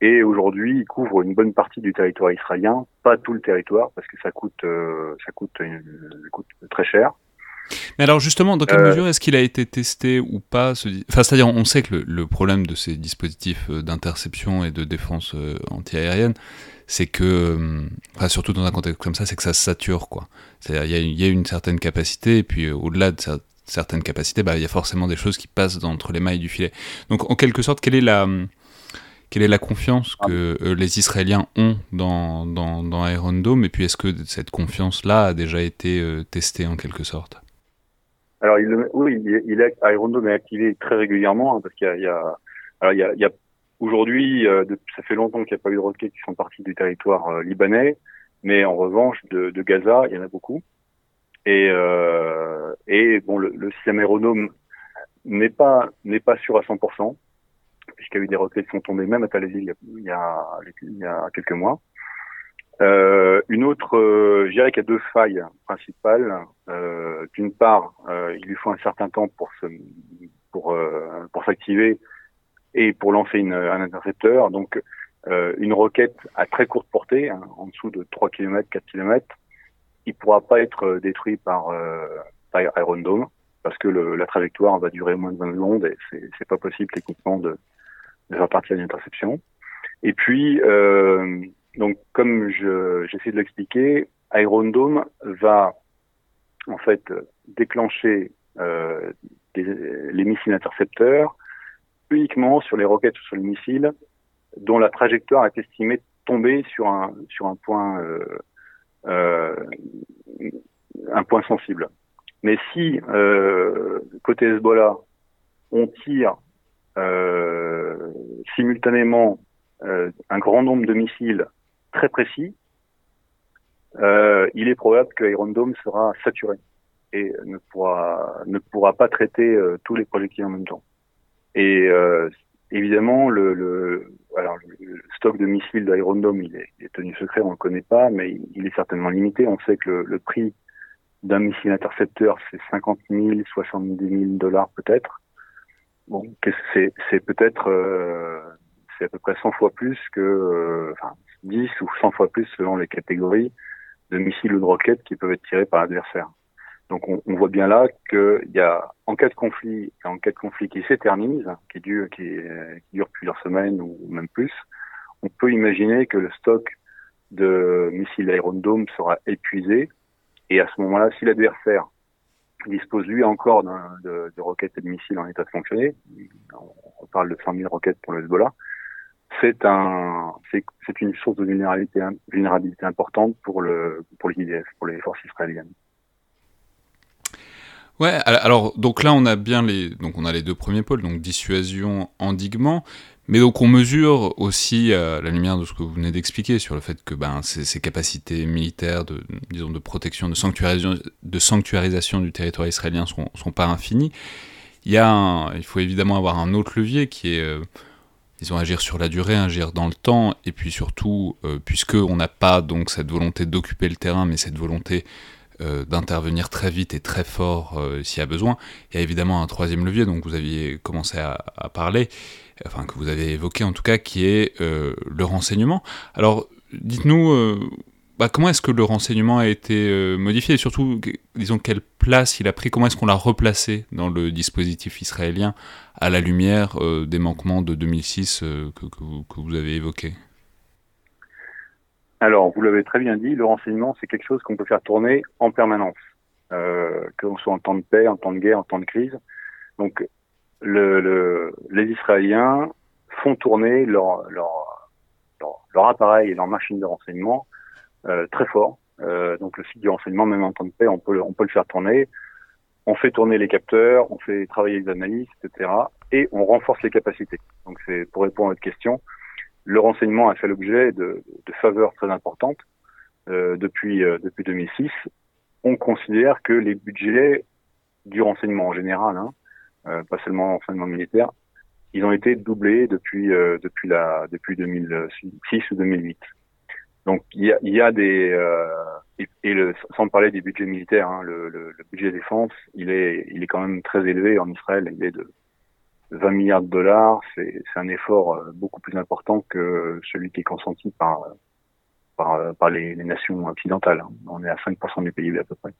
Et aujourd'hui, il couvre une bonne partie du territoire israélien, pas tout le territoire, parce que ça coûte, ça coûte, ça coûte très cher. Mais alors justement, dans quelle mesure est-ce qu'il a été testé ou pas Enfin, c'est-à-dire, on sait que le, le, problème de ces dispositifs d'interception et de défense antiaérienne, c'est que, euh, enfin, surtout dans un contexte comme ça, c'est que ça sature, quoi. C'est-à-dire, il y, a une certaine capacité, et puis euh, au-delà de certaines capacités, bah, il y a forcément des choses qui passent entre les mailles du filet. Donc, en quelque sorte, quelle est la, quelle est la confiance que euh, les Israéliens ont dans, dans, dans, Iron Dome, et puis est-ce que cette confiance-là a déjà été testée en quelque sorte? Alors, il, oui, il est, Iron est activé très régulièrement, hein, parce qu'il y a, alors il y a, il y a Aujourd'hui, euh, ça fait longtemps qu'il n'y a pas eu de roquettes qui sont parties du territoire euh, libanais, mais en revanche, de, de, Gaza, il y en a beaucoup. Et, euh, et bon, le, le, système aéronome n'est pas n'est pas sûr à 100%, puisqu'il y a eu des roquettes qui sont tombées même à Tel il y a, il y a, quelques mois. Euh, une autre, euh, je dirais qu'il y a deux failles principales. Euh, D'une part, il lui faut un certain temps pour se, pour pour s'activer et pour lancer une, un intercepteur. Donc, euh, une roquette à très courte portée, hein, en dessous de 3 km, 4 km, il pourra pas être euh, détruit par, euh, par Iron Dome parce que le, la trajectoire va durer moins de 20 secondes et c'est, pas possible techniquement de, de faire partie d'une interception. Et puis, euh, donc comme je, j'essaie de l'expliquer, Iron Dome va en fait déclencher euh, les missiles intercepteurs uniquement sur les roquettes ou sur les missiles dont la trajectoire est estimée tomber sur un sur un point euh, euh, un point sensible. Mais si euh, côté Hezbollah on tire euh, simultanément euh, un grand nombre de missiles très précis, euh, il est probable que Iron Dome sera saturé et ne pourra ne pourra pas traiter tous les projectiles en même temps. Et euh, évidemment, le, le, alors, le stock de missiles d'Iron Dome, il est, il est, tenu secret, on le connaît pas, mais il est certainement limité. On sait que le, le prix d'un missile intercepteur, c'est 50 000, 70 000 dollars peut-être. Bon, c'est, c'est peut-être, euh, c'est à peu près 100 fois plus que, euh, enfin, 10 ou 100 fois plus selon les catégories de missiles ou de roquettes qui peuvent être tirés par l'adversaire. Donc on, voit bien là qu'il y a, en cas de conflit, en cas de conflit qui s'éternise, qui dure, qui, qui, dure plusieurs semaines ou même plus, on peut imaginer que le stock de missiles Iron Dome sera épuisé. Et à ce moment-là, si l'adversaire dispose lui encore de, de, roquettes et de missiles en état de fonctionner. On parle de 100 000 roquettes pour le Hezbollah. C'est un, c'est une source de vulnérabilité, vulnérabilité importante pour le, pour les IDF, pour les forces israéliennes. Ouais, alors donc là on a bien les donc on a les deux premiers pôles donc dissuasion, endiguement, mais donc on mesure aussi à la lumière de ce que vous venez d'expliquer sur le fait que ben ces, capacités militaires de disons de protection, de sanctuarisation, de sanctuarisation du territoire israélien sont sont pas infinies. Il y a il faut évidemment avoir un autre levier qui est euh, disons agir sur la durée, agir dans le temps, et puis surtout, euh, puisque on n'a pas donc cette volonté d'occuper le terrain, mais cette volonté euh, d'intervenir très vite et très fort euh, s'il y a besoin. Il y a évidemment un troisième levier dont vous aviez commencé à, parler, enfin que vous avez évoqué en tout cas, qui est euh, le renseignement. Alors, dites-nous, bah, comment est-ce que le renseignement a été modifié? Et surtout, disons, quelle place il a pris, comment est-ce qu'on l'a replacé dans le dispositif israélien à la lumière des manquements de 2006 que, que vous avez évoqués? Alors, vous l'avez très bien dit, le renseignement, c'est quelque chose qu'on peut faire tourner en permanence, euh, que l'on soit en temps de paix, en temps de guerre, en temps de crise. Donc, le, le, les Israéliens font tourner leur, leur, leur, appareil et leur machine de renseignement euh, très fort. Euh, donc, le site du renseignement, même en temps de paix, on peut, on peut le faire tourner. On fait tourner les capteurs, on fait travailler les analystes, etc. Et on renforce les capacités. Donc, c'est pour répondre à votre question le renseignement a fait l'objet de, de, faveurs très importantes euh, depuis euh, depuis 2006. On considère que les budgets du renseignement en général, hein, euh, pas seulement le renseignement militaire, ils ont été doublés depuis euh, depuis la depuis 2006 ou 2008. Donc il y a, il y a des et, le, sans parler des budgets militaires, hein, le, le, le, budget défense, il est il est quand même très élevé en Israël. Il est de 20 milliards de dollars, c'est un effort euh, beaucoup plus important que celui qui est consenti par par, euh, par les, les, nations occidentales. On est à 5% du PIB à peu près.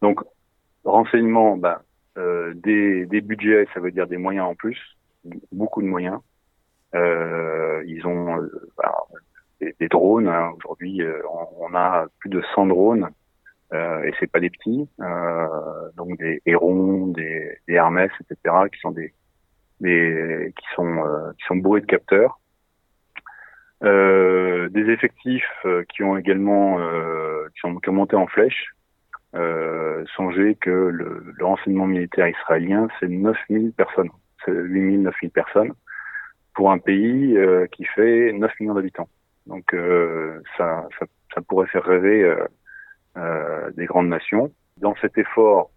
Donc, renseignement, ben, euh, des, des budgets, ça veut dire des moyens en plus, beaucoup de moyens. Euh, ils ont euh, des, des, drones. Hein. Aujourd'hui, on, on, a plus de 100 drones, et c'est pas des petits. donc des Hérons, des, des Hermès, etc., qui sont des qui sont euh, qui sont bourrés de capteurs. Euh, des effectifs euh, qui ont également sont, qui ont monté en flèche. songez que le, le, renseignement militaire israélien, c'est 9000 personnes, c'est 8000, 9000 personnes pour un pays qui fait 9 millions d'habitants. Donc ça, ça, ça, pourrait faire rêver des grandes nations. Dans cet effort,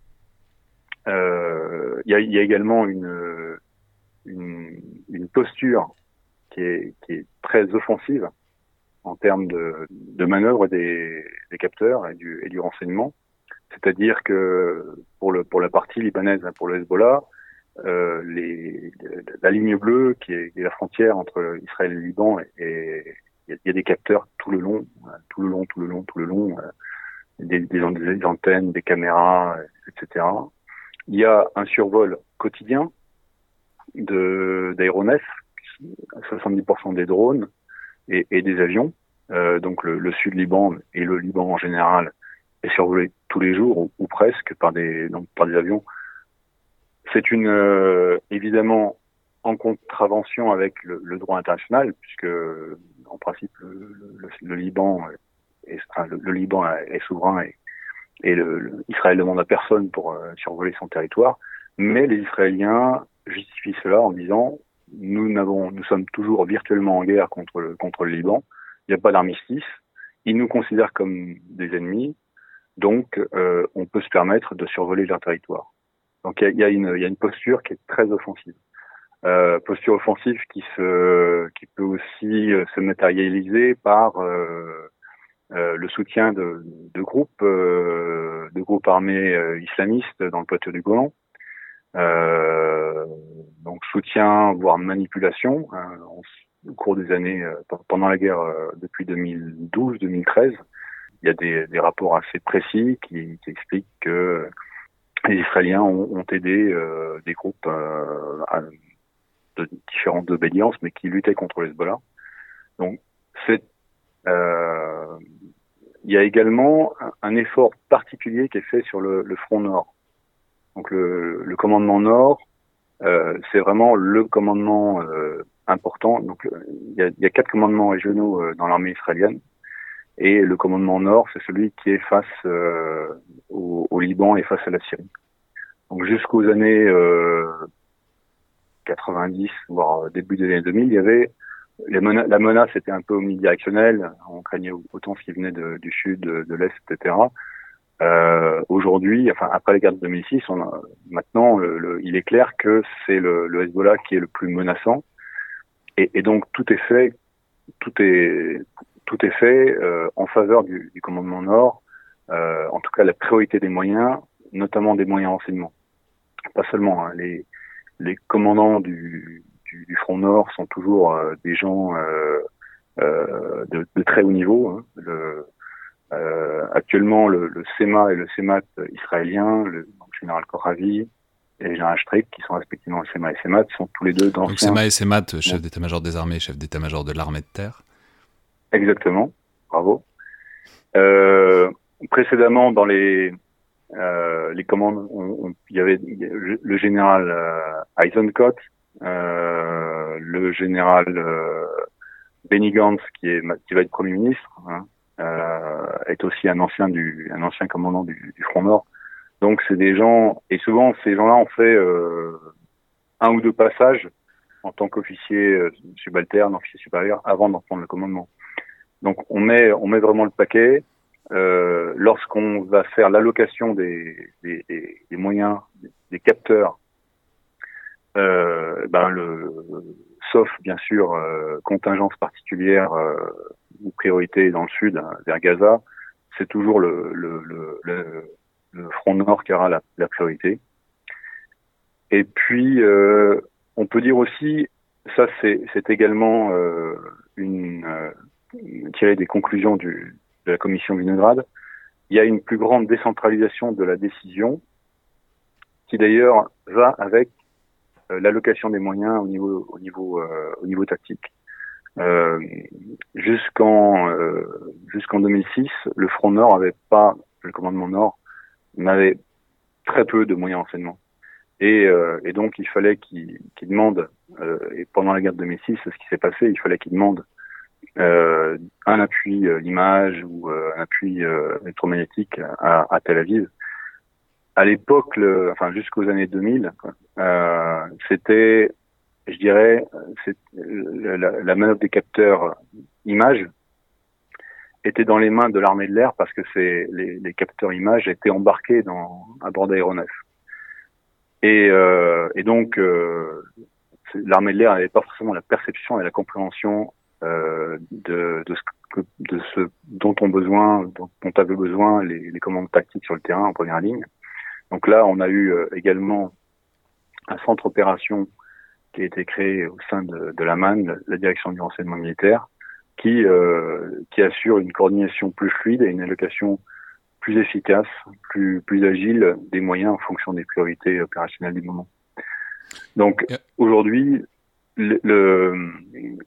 il y a, y, a, également une, une, une posture qui est, qui est, très offensive en termes de, de manœuvre des, des, capteurs et du, et du renseignement. C'est-à-dire que pour, le, pour la partie libanaise, pour le Hezbollah, euh, les, la ligne bleue qui est, la frontière entre Israël et le Liban, et il y, a des capteurs tout le long, tout le long, tout le long, tout le long, euh, des, des, des antennes, des caméras, etc. Il y a un survol quotidien de d'aéronefs, 70% des drones et, et des avions. Euh, donc le, le, sud Liban et le Liban en général est survolé tous les jours ou, presque par des donc par des avions. C'est une euh, évidemment en contravention avec le, le, droit international puisque en principe le, le Liban est, enfin, le, Liban est souverain et, et Israël demande à personne pour euh, survoler son territoire. Mais les Israéliens justifie cela en disant nous n'avons, nous sommes toujours virtuellement en guerre contre le, contre le Liban. Il n'y a pas d'armistice. Ils nous considèrent comme des ennemis. Donc, euh, on peut se permettre de survoler leur territoire. Donc, il y a, une, il y a une posture qui est très offensive. Euh, posture offensive qui se, qui peut aussi euh, se matérialiser par euh, euh, le soutien de, de groupes, euh, de groupes armés islamistes dans le plateau du Golan, euh, donc soutien, voire manipulation, hein, au cours des années, euh, pendant la guerre euh, depuis 2012-2013, il y a des, des, rapports assez précis qui, qui, expliquent que les Israéliens ont, ont aidé euh, des groupes euh, de différentes obédiences, mais qui luttaient contre les Hezbollah. Donc, c'est euh, il y a également un, effort particulier qui est fait sur le, le front nord. Donc le, le commandement Nord, euh, c'est vraiment le commandement euh, important. Donc il y a, y a, quatre commandements régionaux euh, dans l'armée israélienne. Et le commandement Nord, c'est celui qui est face au, au, Liban et face à la Syrie. Donc jusqu'aux années 90, voire début des années 2000, il y avait la menace était un peu omnidirectionnelle. On craignait autant ce qui venait du sud, de, l'est, etc. Euh, Aujourd'hui, enfin après la guerre de 2006, on a, maintenant, il est clair que c'est le, Hezbollah qui est le plus menaçant, et, donc tout est fait, tout est tout est fait euh, en faveur du, commandement Nord. Euh, en tout cas, la priorité des moyens, notamment des moyens renseignement. Pas seulement hein, les les commandants du, du, du, Front Nord sont toujours euh, des gens euh, euh, de, de, très haut niveau. Hein. Le, euh, actuellement, le, le, SEMA et le SEMAT israélien, le général Koravi et le général Strick, qui sont respectivement le SEMA et SEMAT, sont tous les deux dans Donc SEMA et SEMAT, chef d'état-major des armées, chef d'état-major de l'armée de terre. Exactement, bravo. Euh, précédemment, dans les euh, les commandes, il y avait le général euh, Eisenkot, euh, le général euh, Benny Gantz, qui, est, qui va être Premier ministre, hein, euh, est aussi un ancien du un ancien commandant du, du Front Nord. Donc c'est des gens et souvent ces gens-là ont fait euh, un ou deux passages en tant qu'officier subalterne, officier supérieur avant d'en prendre le commandement. Donc on met on met vraiment le paquet euh, lorsqu'on va faire l'allocation des, des, des, moyens, des, capteurs. Euh, ben le, sauf bien sûr euh, contingence particulière ou priorité dans le sud, hein, vers Gaza, c'est toujours le, le, le, front nord qui aura la, la priorité. Et puis, euh, on peut dire aussi, ça c'est également euh, une euh, tiré des conclusions du, de la commission Vinograd, il y a une plus grande décentralisation de la décision, qui d'ailleurs va avec euh, l'allocation des moyens au niveau au niveau euh, au niveau tactique. Euh, jusqu'en euh, jusqu'en 2006, le Front Nord avait pas le commandement Nord n'avait très peu de moyens d'enseignement. Et, euh, et, donc il fallait qu'il qu demande, euh, et pendant la guerre de 2006, ce qui s'est passé, il fallait qu'il demande euh, un appui euh, image ou euh, un appui électromagnétique à, à, Tel Aviv. À l'époque, enfin jusqu'aux années 2000, c'était je dirais, la, la, manœuvre des capteurs images était dans les mains de l'armée de l'air parce que c'est les, les, capteurs images étaient embarqués dans à bord d'aéronefs. Et, euh, et donc euh, l'armée de l'air n'avait pas forcément la perception et la compréhension euh, de, de, ce que, de ce dont ont besoin, dont, dont avait besoin les, les, commandes tactiques sur le terrain en première ligne. Donc là, on a eu euh, également un centre opération qui a été créé au sein de, de la MAN, la direction du renseignement militaire, qui, euh, qui assure une coordination plus fluide et une allocation plus efficace, plus, plus agile des moyens en fonction des priorités opérationnelles du moment. Donc aujourd'hui, le,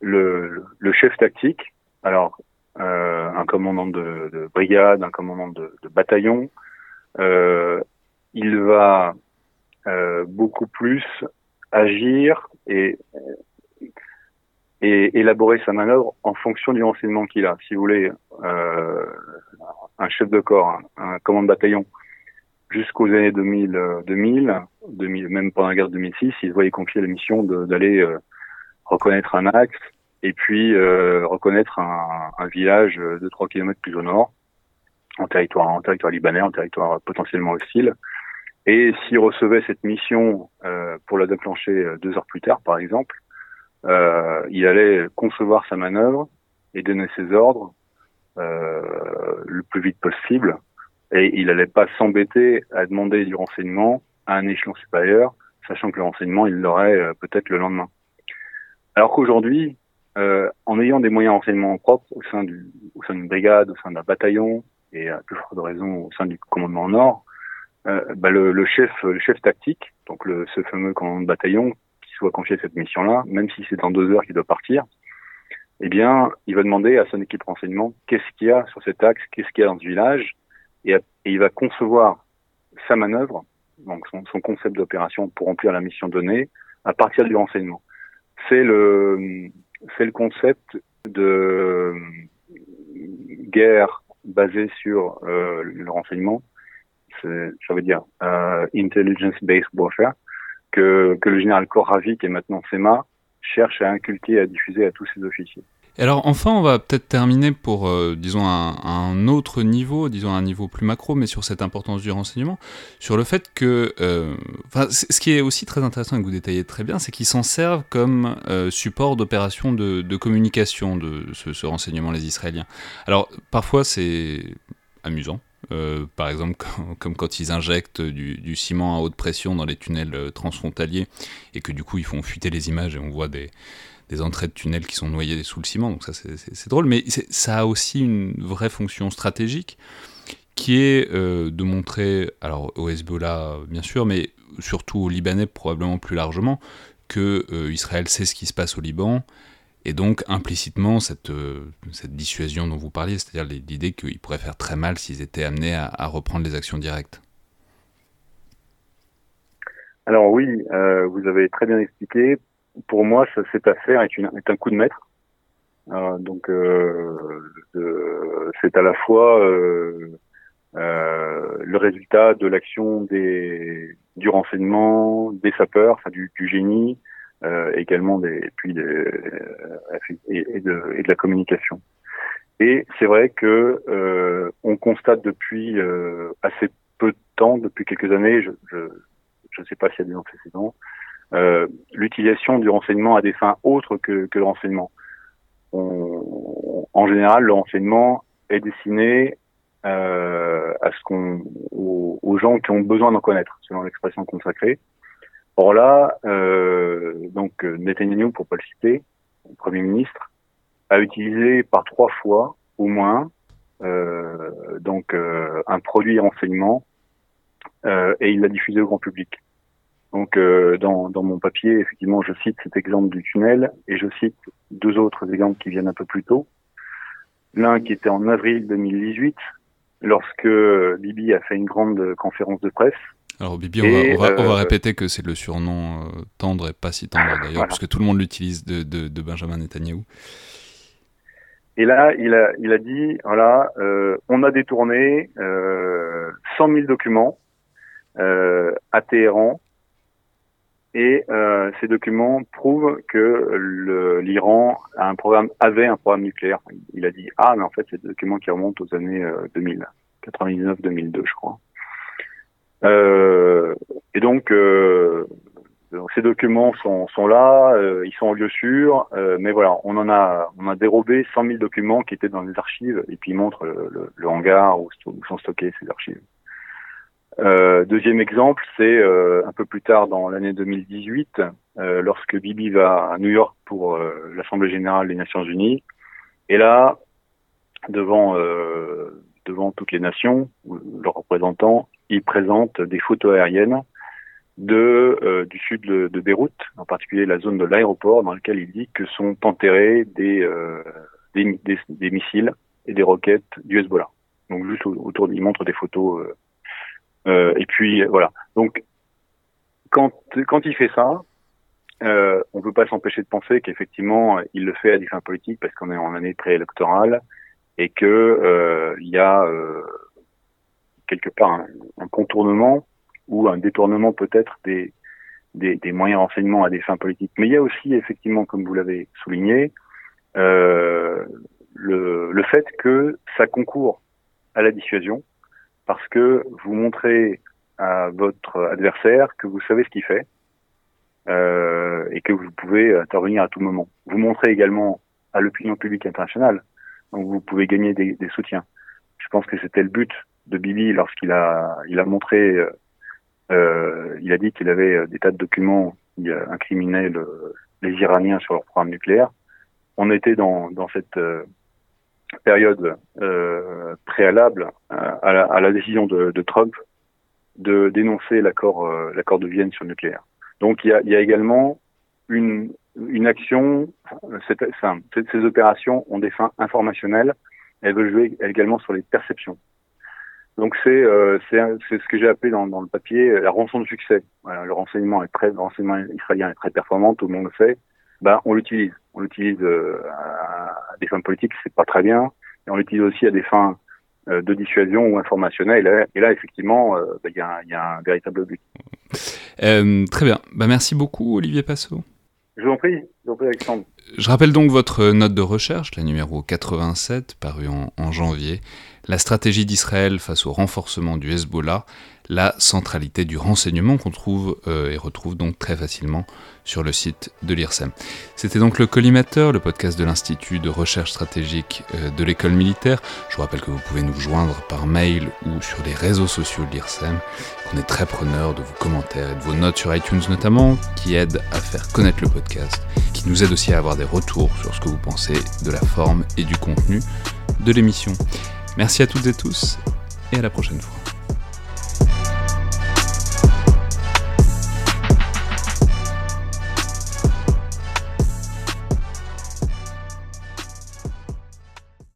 le, le, chef tactique, alors euh, un commandant de, de, brigade, un commandant de, de bataillon, euh, il va euh, beaucoup plus agir et, et élaborer sa manœuvre en fonction du renseignement qu'il a. Si vous voulez, euh, un chef de corps, un, un commandant de bataillon, jusqu'aux années 2000, 2000, 2000, même pendant la guerre de 2006, il se voyait confier la mission d'aller euh, reconnaître un axe et puis euh, reconnaître un, village de 3 km plus au nord, en territoire, en territoire libanais, en territoire potentiellement hostile. Et s'il recevait cette mission euh, pour la déclencher euh, deux heures plus tard, par exemple, euh, il allait concevoir sa manœuvre et donner ses ordres euh, le plus vite possible. Et il n'allait pas s'embêter à demander du renseignement à un échelon supérieur, sachant que le renseignement, il l'aurait euh, peut-être le lendemain. Alors qu'aujourd'hui, euh, en ayant des moyens renseignement propres au sein du, au sein d'une brigade, au sein d'un bataillon, et à plus forte raison au sein du commandement Nord, euh, bah le, chef, le chef tactique, donc le, ce fameux commandant de bataillon qui soit confié cette mission-là, même si c'est dans deux heures qu'il doit partir, eh bien, il va demander à son équipe renseignement qu'est-ce qu'il y a sur cet axe, qu'est-ce qu'il y a dans ce village, et, il va concevoir sa manœuvre donc son concept d'opération pour remplir la mission donnée, à partir du renseignement. C'est le, c'est le concept de guerre basée sur euh, le renseignement, ça veut dire euh, intelligence-based warfare, que, que le général Koravik et maintenant SEMA cherchent à inculquer et à diffuser à tous ses officiers alors enfin, on va peut-être terminer pour, euh, disons, un, autre niveau, disons un niveau plus macro, mais sur cette importance du renseignement, sur le fait que, euh, ce qui est aussi très intéressant et que vous détaillez très bien, c'est qu'ils s'en servent comme euh, support d'opération de, communication de ce, ce, renseignement, les Israéliens. Alors parfois c'est amusant. Euh, par exemple, comme, comme, quand ils injectent du, du, ciment à haute pression dans les tunnels transfrontaliers et que du coup ils font fuiter les images et on voit des, des entrées de tunnels qui sont noyées sous le ciment, donc ça c'est drôle, mais ça a aussi une vraie fonction stratégique qui est euh, de montrer, alors au Hezbollah bien sûr, mais surtout aux Libanais probablement plus largement, que euh, Israël sait ce qui se passe au Liban, et donc implicitement cette, euh, dissuasion dont vous parliez, c'est-à-dire l'idée qu'ils pourraient faire très mal s'ils étaient amenés à, à, reprendre les actions directes. Alors oui, vous avez très bien expliqué pour moi, cette affaire est, une, est un coup de maître. Euh, donc, euh, c'est à la fois euh, euh, le résultat de l'action des du renseignement, des sapeurs, enfin du, du génie, euh, également des puis des, et, et, de, et de la communication. Et c'est vrai que on constate depuis assez peu de temps, depuis quelques années, je je ne sais pas s'il y a des antécédents, euh, l'utilisation du renseignement à des fins autres que, que le renseignement. On, en général, le renseignement est destiné euh, à ce qu'on aux, gens qui ont besoin d'en connaître, selon l'expression consacrée. Or là, euh, donc Netanyahu, pour pas le citer, Premier ministre, a utilisé par trois fois au moins euh, donc euh, un produit renseignement euh, et il l'a diffusé au grand public. Donc euh, dans, dans, mon papier, effectivement, je cite cet exemple du tunnel et je cite deux autres exemples qui viennent un peu plus tôt. L'un qui était en avril 2018, lorsque Bibi a fait une grande conférence de presse. Alors Bibi, on, va, on, va, on va, euh, répéter que c'est le surnom euh, tendre et pas si tendre d'ailleurs, voilà. parce que tout le monde l'utilise de, de, de, Benjamin Netanyahu. Et là, il a, il a dit, voilà, euh, on a détourné 100 000 documents à Téhéran et euh, ces documents prouvent que l'Iran avait un programme nucléaire. Il a dit ah mais en fait c'est des documents qui remontent aux années 2000, 99-2002 je crois. Euh, et donc, euh, ces documents sont, là, euh, ils sont en lieu sûr, euh, mais voilà, on en a on a dérobé 100 000 documents qui étaient dans les archives et puis ils montrent le, le, le hangar où, où sont stockés ces archives. Euh, deuxième exemple, c'est euh, un peu plus tard dans l'année 2018, euh, lorsque Bibi va à New York pour euh, l'Assemblée générale des Nations Unies. Et là, devant euh, devant toutes les nations, leurs représentants, il présente des photos aériennes de du sud de, Beyrouth, en particulier la zone de l'aéroport, dans laquelle il dit que sont enterrés des, des, des, des, missiles et des roquettes du Hezbollah. Donc juste autour, il montre des photos et puis voilà. Donc quand quand il fait ça, euh, on peut pas s'empêcher de penser qu'effectivement il le fait à des fins politiques parce qu'on est en année préélectorale et que euh, il y a euh, quelque part un, contournement ou un détournement peut-être des, des, des moyens renseignements à des fins politiques. Mais il y a aussi effectivement, comme vous l'avez souligné, euh, le, le fait que ça concourt à la dissuasion, parce que vous montrez à votre adversaire que vous savez ce qu'il fait euh, et que vous pouvez intervenir à tout moment. Vous montrez également à l'opinion publique internationale, donc vous pouvez gagner des, des, soutiens. Je pense que c'était le but de Bibi lorsqu'il a, il a montré, euh, il a dit qu'il avait des tas de documents qui incriminaient le, les Iraniens sur leur programme nucléaire. On était dans, dans cette euh, période euh, préalable à la, à la, décision de, de, Trump de dénoncer l'accord euh, l'accord de Vienne sur le nucléaire. Donc il y a, il y a également une, une action, cette, enfin, ces opérations ont des fins informationnelles, elles veulent jouer également sur les perceptions. Donc c'est euh, c'est ce que j'ai appelé dans, dans, le papier la rançon de succès. Voilà, le renseignement est très le renseignement israélien est très performant, tout le monde le sait. Ben on l'utilise, on l'utilise euh, à des fins politiques, c'est pas très bien, et on l'utilise aussi à des fins euh, de dissuasion ou informationnelle. Et là, effectivement, euh, ben, il y, y, a un véritable but. très bien. Ben, merci beaucoup, Olivier Passot. Je vous en prie, je rappelle donc votre note de recherche, la numéro 87, parue en, en janvier, la stratégie d'Israël face au renforcement du Hezbollah, la centralité du renseignement qu'on trouve euh, et retrouve donc très facilement sur le site de l'IRSEM. C'était donc le collimateur, le podcast de l'Institut de recherche stratégique euh, de l'école militaire. Je vous rappelle que vous pouvez nous joindre par mail ou sur les réseaux sociaux de l'IRSEM. On est très preneur de vos commentaires et de vos notes sur iTunes notamment, qui aident à faire connaître le podcast, qui nous aident aussi à avoir des retours sur ce que vous pensez de la forme et du contenu de l'émission. Merci à toutes et tous et à la prochaine fois.